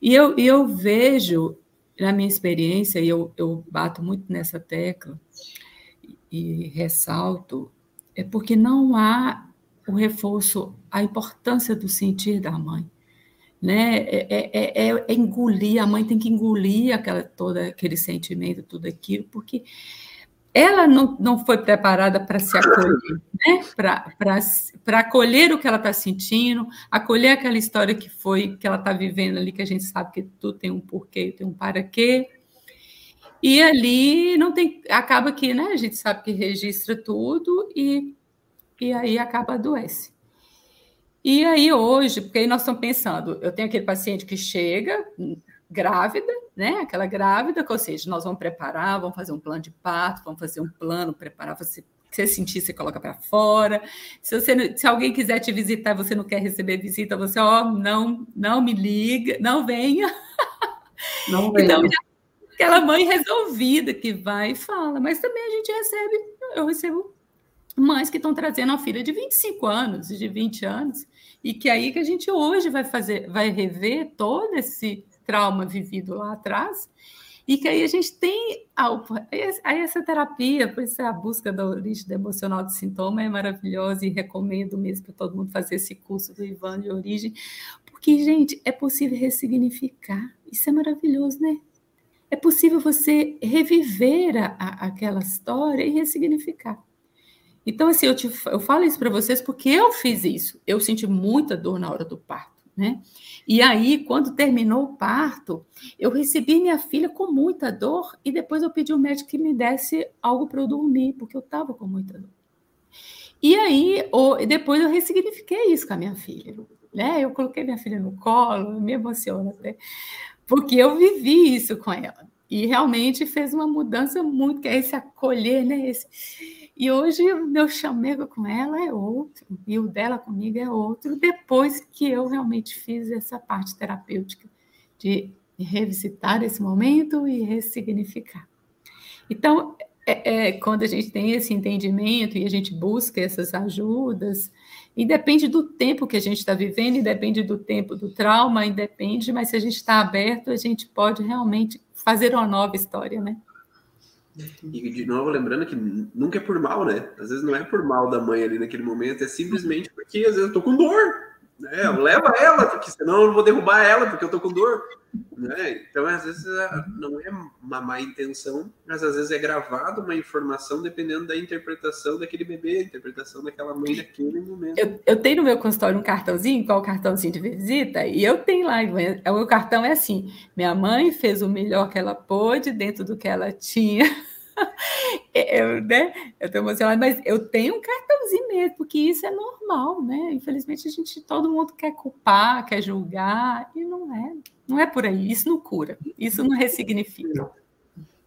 E eu, eu vejo, na minha experiência, e eu, eu bato muito nessa tecla e ressalto, é porque não há o reforço, a importância do sentir da mãe. Né? É, é, é, é engolir, a mãe tem que engolir aquela, todo aquele sentimento, tudo aquilo, porque ela não, não foi preparada para se acolher, né? para acolher o que ela está sentindo, acolher aquela história que foi, que ela está vivendo ali, que a gente sabe que tudo tem um porquê, tem um para quê. E ali não tem, acaba que, né? A gente sabe que registra tudo e, e aí acaba adoece. E aí hoje, porque aí nós estamos pensando, eu tenho aquele paciente que chega, grávida, né? Aquela grávida, ou seja, nós vamos preparar, vamos fazer um plano de parto, vamos fazer um plano, preparar você. Se você sentir, você coloca para fora. Se, você, se alguém quiser te visitar, você não quer receber visita, você, ó, não, não me liga, não venha. *laughs* Não venha. Então, aquela mãe resolvida que vai e fala. Mas também a gente recebe, eu recebo mães que estão trazendo a filha de 25 anos, de 20 anos, e que aí que a gente hoje vai fazer, vai rever todo esse trauma vivido lá atrás, e que aí a gente tem aí essa terapia, por isso é a busca da origem emocional do sintoma é maravilhosa e recomendo mesmo para todo mundo fazer esse curso do Ivan de origem, porque gente, é possível ressignificar. Isso é maravilhoso, né? é possível você reviver a, a, aquela história e ressignificar. Então, assim, eu, te, eu falo isso para vocês porque eu fiz isso. Eu senti muita dor na hora do parto, né? E aí, quando terminou o parto, eu recebi minha filha com muita dor e depois eu pedi ao médico que me desse algo para eu dormir, porque eu estava com muita dor. E aí, depois eu ressignifiquei isso com a minha filha. Né? Eu coloquei minha filha no colo, me emociona até, porque eu vivi isso com ela. E realmente fez uma mudança muito, que é esse acolher, né? Esse, e hoje o meu chamego com ela é outro, e o dela comigo é outro, depois que eu realmente fiz essa parte terapêutica de revisitar esse momento e ressignificar. Então, é, é, quando a gente tem esse entendimento e a gente busca essas ajudas, e depende do tempo que a gente está vivendo, e depende do tempo do trauma, e depende, mas se a gente está aberto, a gente pode realmente fazer uma nova história, né? E de novo, lembrando que nunca é por mal, né? Às vezes não é por mal da mãe ali naquele momento, é simplesmente porque às vezes eu tô com dor. Né? Leva ela, porque senão eu não vou derrubar ela, porque eu tô com dor. Né? Então, às vezes, não é uma má intenção, mas às vezes é gravado uma informação dependendo da interpretação daquele bebê, interpretação daquela mãe naquele momento. Eu, eu tenho no meu consultório um cartãozinho, qual o cartãozinho de visita, e eu tenho lá, o meu cartão é assim: minha mãe fez o melhor que ela pôde dentro do que ela tinha. *laughs* *laughs* eu, né, eu tô emocionada, mas eu tenho um cartãozinho mesmo, porque isso é normal, né? Infelizmente, a gente, todo mundo quer culpar, quer julgar, e não é. Não é por aí, isso não cura, isso não ressignifica.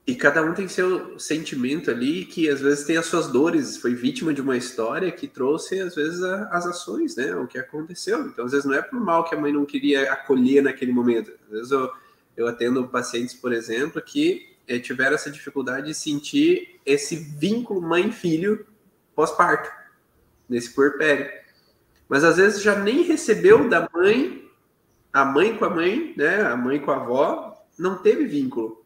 E cada um tem seu sentimento ali, que às vezes tem as suas dores, foi vítima de uma história que trouxe, às vezes, a, as ações, né? O que aconteceu. Então, às vezes, não é por mal que a mãe não queria acolher naquele momento. Às vezes, eu, eu atendo pacientes, por exemplo, que é, tiveram essa dificuldade de sentir esse vínculo mãe-filho pós-parto, nesse puerpério. Mas às vezes já nem recebeu da mãe, a mãe com a mãe, né? A mãe com a avó, não teve vínculo.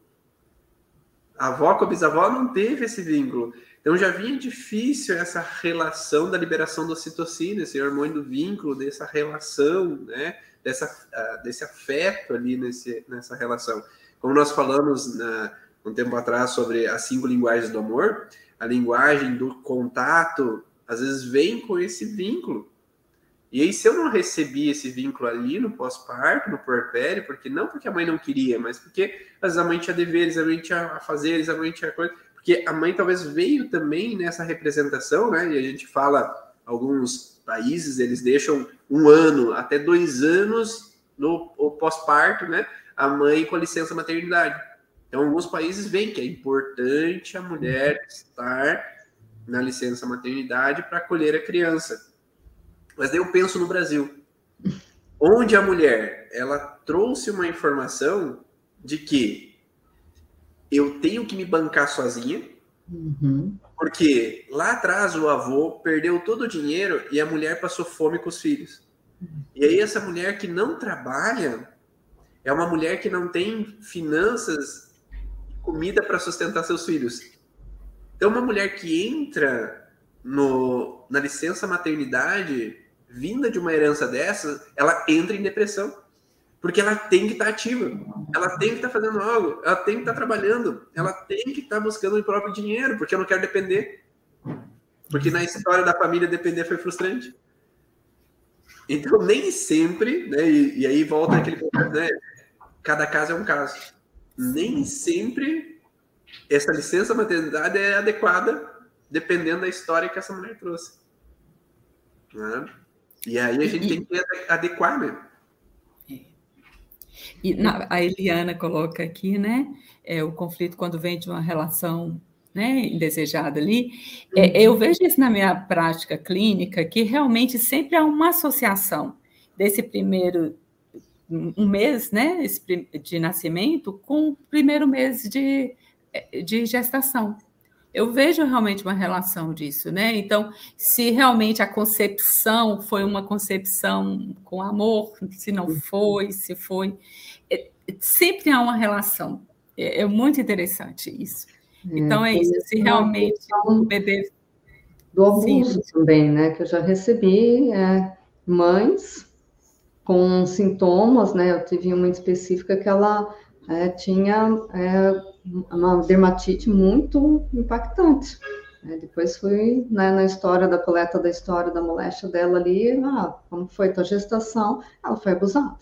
A avó com a bisavó não teve esse vínculo. Então já vinha difícil essa relação da liberação da ocitocina, esse hormônio do vínculo, dessa relação, né? Dessa, uh, desse afeto ali nesse, nessa relação. Como nós falamos na, um tempo atrás sobre as cinco linguagens do amor, a linguagem do contato às vezes vem com esse vínculo. E aí, se eu não recebi esse vínculo ali no pós-parto, no puerpério, porque não porque a mãe não queria, mas porque às vezes a mãe tinha deveres, a mãe tinha fazeres, a mãe tinha coisa, porque a mãe talvez veio também nessa representação, né? E a gente fala, alguns países eles deixam um ano até dois anos no pós-parto, né? A mãe com a licença maternidade. Então, alguns países veem que é importante a mulher estar na licença maternidade para acolher a criança. Mas daí eu penso no Brasil, onde a mulher ela trouxe uma informação de que eu tenho que me bancar sozinha, uhum. porque lá atrás o avô perdeu todo o dinheiro e a mulher passou fome com os filhos. E aí essa mulher que não trabalha é uma mulher que não tem finanças comida para sustentar seus filhos. Então, uma mulher que entra no, na licença maternidade, vinda de uma herança dessa, ela entra em depressão. Porque ela tem que estar tá ativa, ela tem que estar tá fazendo algo, ela tem que estar tá trabalhando, ela tem que estar tá buscando o próprio dinheiro, porque eu não quero depender. Porque na história da família depender foi frustrante. Então, nem sempre, né? E, e aí volta aquele né? Cada caso é um caso nem sempre essa licença maternidade é adequada, dependendo da história que essa mulher trouxe. Né? E aí a gente e, tem que adequar mesmo. E na, a Eliana coloca aqui, né? É, o conflito quando vem de uma relação né, indesejada ali. É, uhum. eu vejo isso na minha prática clínica, que realmente sempre há uma associação desse primeiro um mês né, de nascimento com o primeiro mês de, de gestação. Eu vejo realmente uma relação disso, né? Então, se realmente a concepção foi uma concepção com amor, se não foi, se foi, é, sempre há uma relação. É, é muito interessante isso. É, então, é isso. Se realmente o bebê. Do abuso Sim. também, né? Que eu já recebi é, mães com sintomas, né? Eu tive uma específica que ela é, tinha é, uma dermatite muito impactante. É, depois fui né, na história da coleta da história da moléstia dela ali, ah, como foi tua gestação? Ela foi abusada.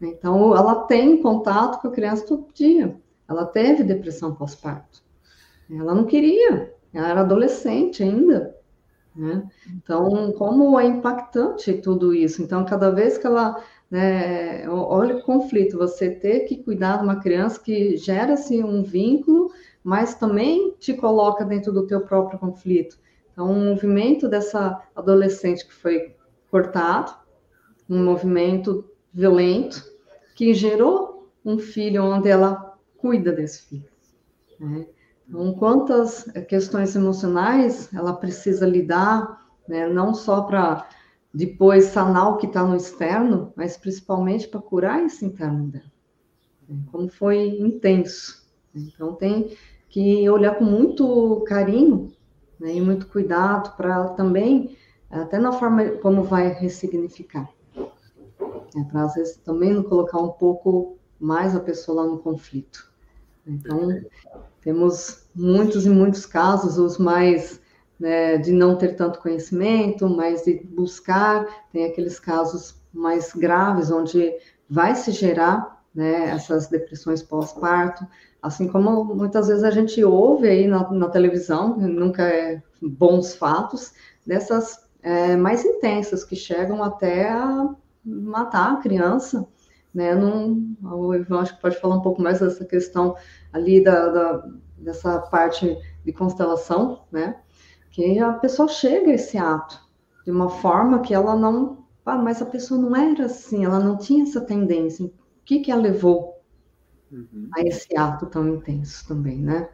Então, ela tem contato com a criança todo dia. Ela teve depressão pós-parto. Ela não queria, ela era adolescente ainda. Né? Então, como é impactante tudo isso. Então, cada vez que ela né, olha o conflito, você ter que cuidar de uma criança que gera-se um vínculo, mas também te coloca dentro do teu próprio conflito. Então, um movimento dessa adolescente que foi cortado, um movimento violento, que gerou um filho onde ela cuida desse filho. Né? Então, quantas questões emocionais ela precisa lidar, né? não só para depois sanar o que está no externo, mas principalmente para curar esse interno dela. Né? Como foi intenso. Então, tem que olhar com muito carinho né? e muito cuidado para também, até na forma como vai ressignificar. É, para às vezes também não colocar um pouco mais a pessoa lá no conflito. Então, temos muitos e muitos casos, os mais né, de não ter tanto conhecimento, mas de buscar, tem aqueles casos mais graves, onde vai se gerar né, essas depressões pós-parto, assim como muitas vezes a gente ouve aí na, na televisão, nunca é bons fatos, dessas é, mais intensas, que chegam até a matar a criança, né? Não, o Ivan acho que pode falar um pouco mais dessa questão ali da, da, dessa parte de constelação, né? Que a pessoa chega a esse ato de uma forma que ela não, ah, mas a pessoa não era assim, ela não tinha essa tendência. O que que a levou uhum. a esse ato tão intenso também, né?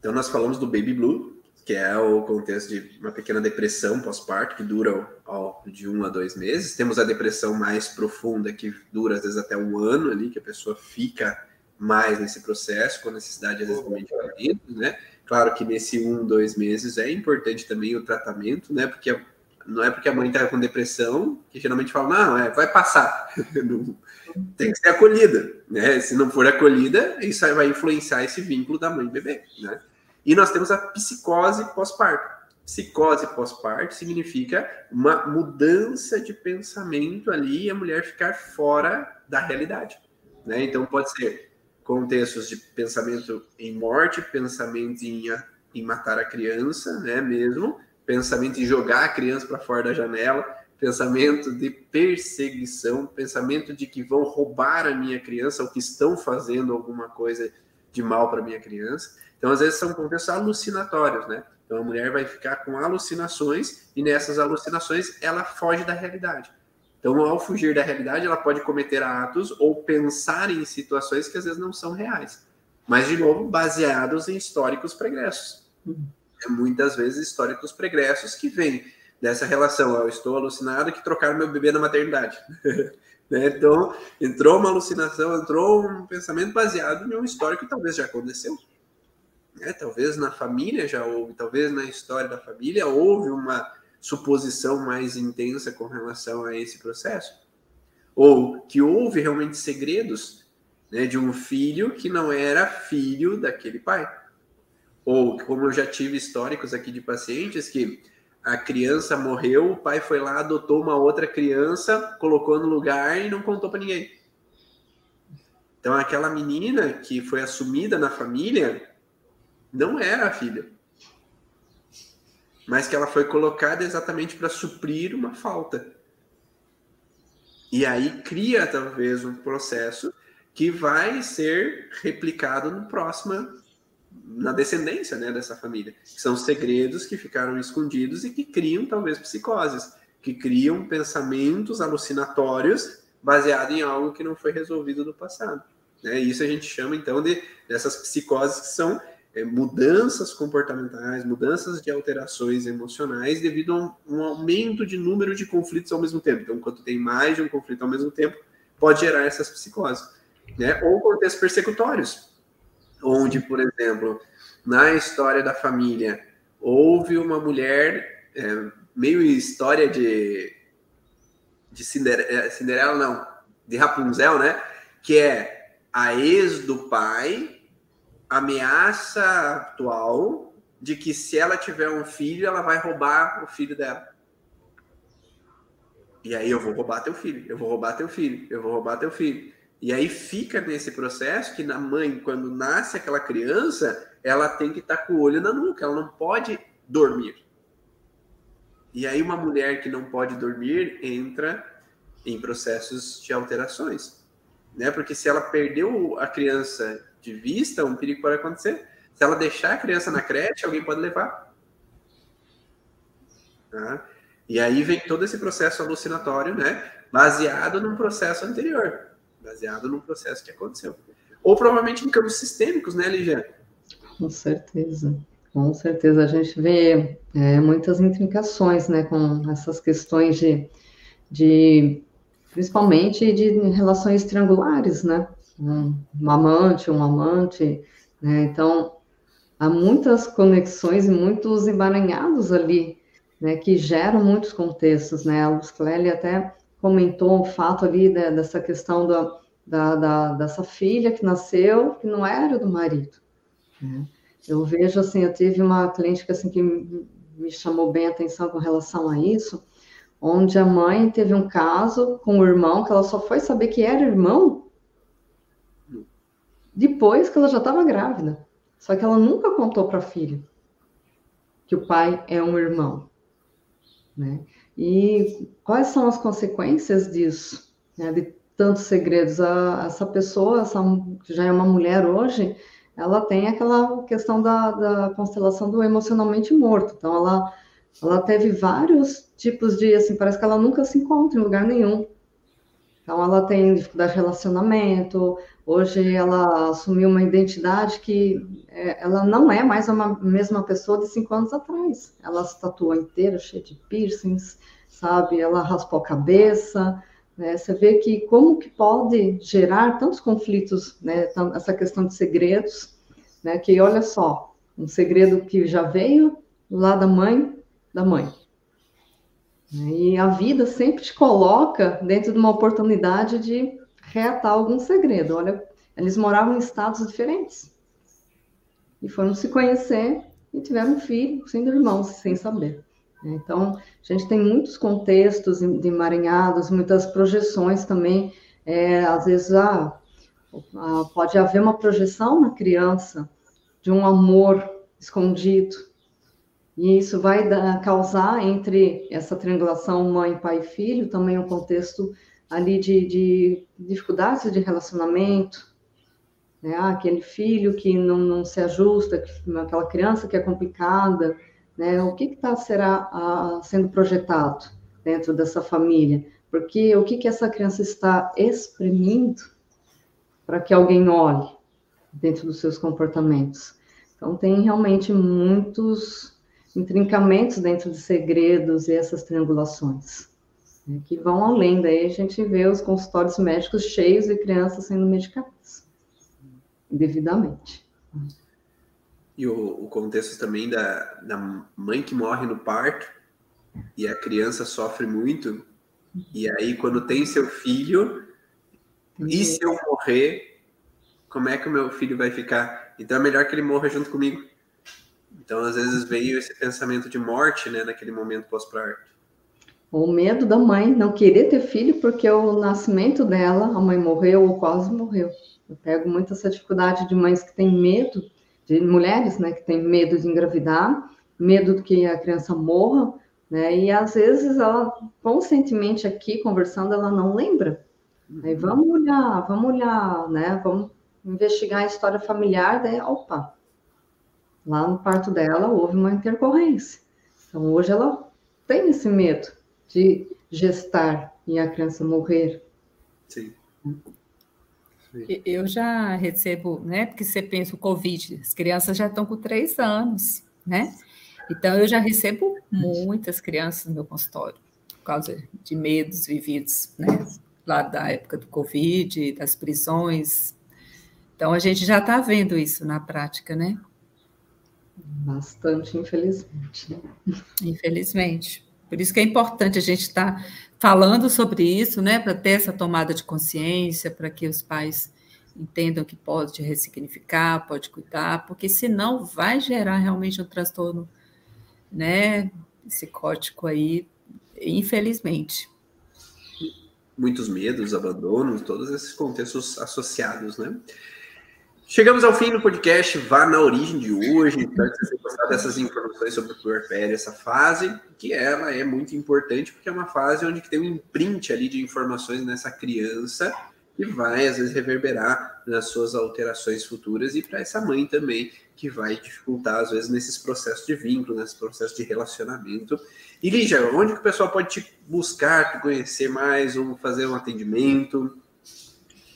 Então nós falamos do baby blue, que é o contexto de uma pequena depressão pós-parto, que dura ó, de um a dois meses. Temos a depressão mais profunda, que dura às vezes até um ano ali, que a pessoa fica mais nesse processo, com necessidade às vezes de medicamentos, né? Claro que nesse um, dois meses é importante também o tratamento, né? Porque não é porque a mãe está com depressão que geralmente fala, não, é, vai passar. *laughs* tem que ser acolhida, né? Se não for acolhida, isso vai influenciar esse vínculo da mãe e bebê, né? E nós temos a psicose pós-parto. Psicose pós-parto significa uma mudança de pensamento ali e a mulher ficar fora da realidade. Né? Então, pode ser contextos de pensamento em morte, pensamento em, em matar a criança, né, mesmo, pensamento em jogar a criança para fora da janela, pensamento de perseguição, pensamento de que vão roubar a minha criança ou que estão fazendo alguma coisa de mal para minha criança. Então, às vezes, são contextos alucinatórios, né? Então, a mulher vai ficar com alucinações e nessas alucinações ela foge da realidade. Então, ao fugir da realidade, ela pode cometer atos ou pensar em situações que às vezes não são reais. Mas, de novo, baseados em históricos pregressos. É muitas vezes históricos pregressos que vêm dessa relação. Eu estou alucinado que trocaram meu bebê na maternidade. *laughs* né? Então, entrou uma alucinação, entrou um pensamento baseado em um histórico que talvez já aconteceu. Né? Talvez na família já houve, talvez na história da família houve uma suposição mais intensa com relação a esse processo. Ou que houve realmente segredos né, de um filho que não era filho daquele pai. Ou, como eu já tive históricos aqui de pacientes que a criança morreu, o pai foi lá, adotou uma outra criança, colocou no lugar e não contou para ninguém. Então, aquela menina que foi assumida na família não era a filha, mas que ela foi colocada exatamente para suprir uma falta. E aí cria talvez um processo que vai ser replicado no próximo na descendência né, dessa família. São segredos que ficaram escondidos e que criam talvez psicoses, que criam pensamentos alucinatórios baseados em algo que não foi resolvido no passado. Né? Isso a gente chama então de dessas psicoses que são é, mudanças comportamentais, mudanças de alterações emocionais devido a um, um, aumento de número de conflitos ao mesmo tempo. Então, quando tem mais de um conflito ao mesmo tempo, pode gerar essas psicoses. Né? Ou contextos persecutórios, onde, por exemplo, na história da família, houve uma mulher, é, meio história de, de Cinderela, é, Cinderela, não, de Rapunzel, né? Que é a ex do pai, ameaça atual de que se ela tiver um filho, ela vai roubar o filho dela. E aí eu vou roubar teu filho, eu vou roubar teu filho, eu vou roubar teu filho. E aí fica nesse processo que na mãe, quando nasce aquela criança, ela tem que estar tá com o olho na nuca, ela não pode dormir. E aí uma mulher que não pode dormir entra em processos de alterações, né? Porque se ela perdeu a criança de vista, um perigo pode acontecer. Se ela deixar a criança na creche, alguém pode levar. Tá? E aí vem todo esse processo alucinatório, né? Baseado num processo anterior, baseado num processo que aconteceu. Ou provavelmente em campos sistêmicos, né, Ligia? Com certeza. Com certeza, a gente vê é, muitas intrincações né, com essas questões de, de principalmente de relações triangulares, né? Um, amante, um amante, né? Então, há muitas conexões e muitos emaranhados ali, né? Que geram muitos contextos, né? A Luz Clélia até comentou o fato ali né, dessa questão da, da, da, dessa filha que nasceu, que não era do marido, né? Eu vejo assim, eu tive uma cliente que, assim, que me chamou bem a atenção com relação a isso, onde a mãe teve um caso com o irmão, que ela só foi saber que era irmão depois que ela já estava grávida. Só que ela nunca contou para a filha que o pai é um irmão. Né? E quais são as consequências disso? Né? De tantos segredos. A, essa pessoa, essa, que já é uma mulher hoje, ela tem aquela questão da, da constelação do emocionalmente morto. Então, ela, ela teve vários tipos de, assim, parece que ela nunca se encontra em lugar nenhum. Então, ela tem dificuldade de relacionamento. Hoje, ela assumiu uma identidade que é, ela não é mais a mesma pessoa de cinco anos atrás. Ela se tatuou inteira, cheia de piercings, sabe? Ela raspou a cabeça. Né? Você vê que como que pode gerar tantos conflitos, né? essa questão de segredos, né? que olha só, um segredo que já veio lá da mãe da mãe. E a vida sempre te coloca dentro de uma oportunidade de reatar algum segredo. Olha, eles moravam em estados diferentes e foram se conhecer e tiveram um filho, sendo irmãos, sem saber. Então, a gente tem muitos contextos de emaranhados, muitas projeções também. É, às vezes, ah, ah, pode haver uma projeção na criança de um amor escondido. E isso vai dar, causar entre essa triangulação mãe, pai e filho também um contexto ali de, de dificuldades de relacionamento, né? Ah, aquele filho que não, não se ajusta, aquela criança que é complicada, né? O que está será a, sendo projetado dentro dessa família? Porque o que, que essa criança está exprimindo para que alguém olhe dentro dos seus comportamentos? Então, tem realmente muitos intrincamentos dentro de segredos e essas triangulações, né, que vão além. Daí a gente vê os consultórios médicos cheios de crianças sendo medicadas devidamente e o, o contexto também da, da mãe que morre no parto e a criança sofre muito. E aí, quando tem seu filho, e se eu morrer, como é que o meu filho vai ficar? Então é melhor que ele morra junto comigo. Então, às vezes, veio esse pensamento de morte, né, naquele momento pós-parto. O medo da mãe não querer ter filho porque o nascimento dela, a mãe morreu ou quase morreu. Eu pego muito essa dificuldade de mães que têm medo de mulheres, né, que têm medo de engravidar, medo de que a criança morra, né, e às vezes ela, conscientemente aqui, conversando, ela não lembra. Aí uhum. vamos olhar, vamos olhar, né, vamos investigar a história familiar, daí, opa, lá no parto dela houve uma intercorrência. Então, hoje ela tem esse medo de gestar e a criança morrer. Sim. Eu já recebo, né? Porque você pensa o Covid, as crianças já estão com três anos, né? Então eu já recebo muitas crianças no meu consultório, por causa de medos vividos, né? Lá da época do Covid, das prisões. Então a gente já está vendo isso na prática, né? Bastante, infelizmente. Né? Infelizmente. Por isso que é importante a gente estar tá falando sobre isso, né, para ter essa tomada de consciência, para que os pais entendam que pode ressignificar, pode cuidar, porque senão vai gerar realmente um transtorno, né, psicótico aí, infelizmente. Muitos medos, abandonos, todos esses contextos associados, né? Chegamos ao fim do podcast, vá na origem de hoje, espero que você gostado dessas informações sobre o puerpério, essa fase, que ela é muito importante, porque é uma fase onde tem um imprint ali de informações nessa criança, que vai, às vezes, reverberar nas suas alterações futuras e para essa mãe também, que vai dificultar, às vezes, nesses processos de vínculo, nesses processos de relacionamento. E, Lígia, onde que o pessoal pode te buscar, te conhecer mais, ou fazer um atendimento?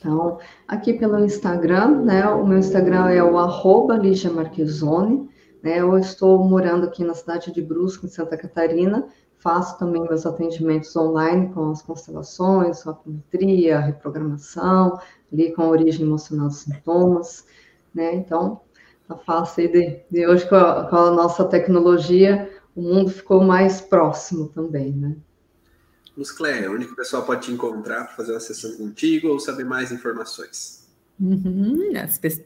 Então, aqui pelo Instagram, né? O meu Instagram é o arroba Lígia Marquezone, né? Eu estou morando aqui na cidade de Brusque, em Santa Catarina, Faço também meus atendimentos online com as constelações, com a apometria, reprogramação, ali com a origem emocional dos sintomas, né? Então, tá fácil aí de, de hoje com a, com a, nossa tecnologia, o mundo ficou mais próximo também, né? Musclé, onde que o pessoal pode te encontrar para fazer uma sessão contigo ou saber mais informações? Uhum,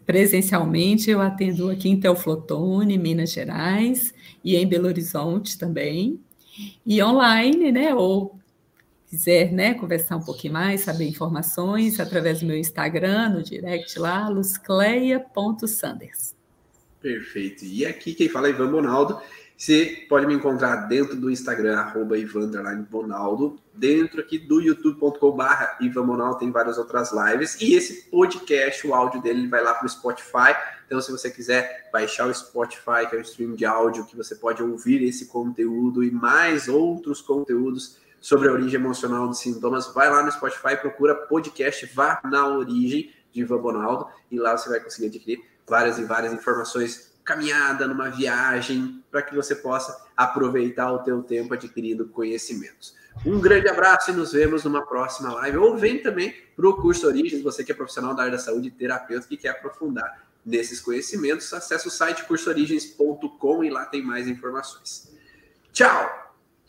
presencialmente eu atendo aqui em Teoflotone, Minas Gerais, e em Belo Horizonte também. E online, né? Ou quiser né, conversar um pouquinho mais, saber informações, através do meu Instagram, no direct lá, luscleia.sanders. Perfeito. E aqui quem fala é Ivan Bonaldo. Você pode me encontrar dentro do Instagram, arroba Bonaldo, dentro aqui do youtube.com.br Ivan Bonaldo, tem várias outras lives, e esse podcast, o áudio dele vai lá para o Spotify, então se você quiser baixar o Spotify, que é o stream de áudio, que você pode ouvir esse conteúdo e mais outros conteúdos sobre a origem emocional dos sintomas, vai lá no Spotify, procura podcast Vá na Origem, de Ivan Bonaldo, e lá você vai conseguir adquirir várias e várias informações caminhada, numa viagem, para que você possa aproveitar o teu tempo adquirindo conhecimentos. Um grande abraço e nos vemos numa próxima live. Ou vem também para o curso Origens, você que é profissional da área da saúde e terapeuta que quer aprofundar nesses conhecimentos, acesse o site cursoorigens.com e lá tem mais informações. Tchau!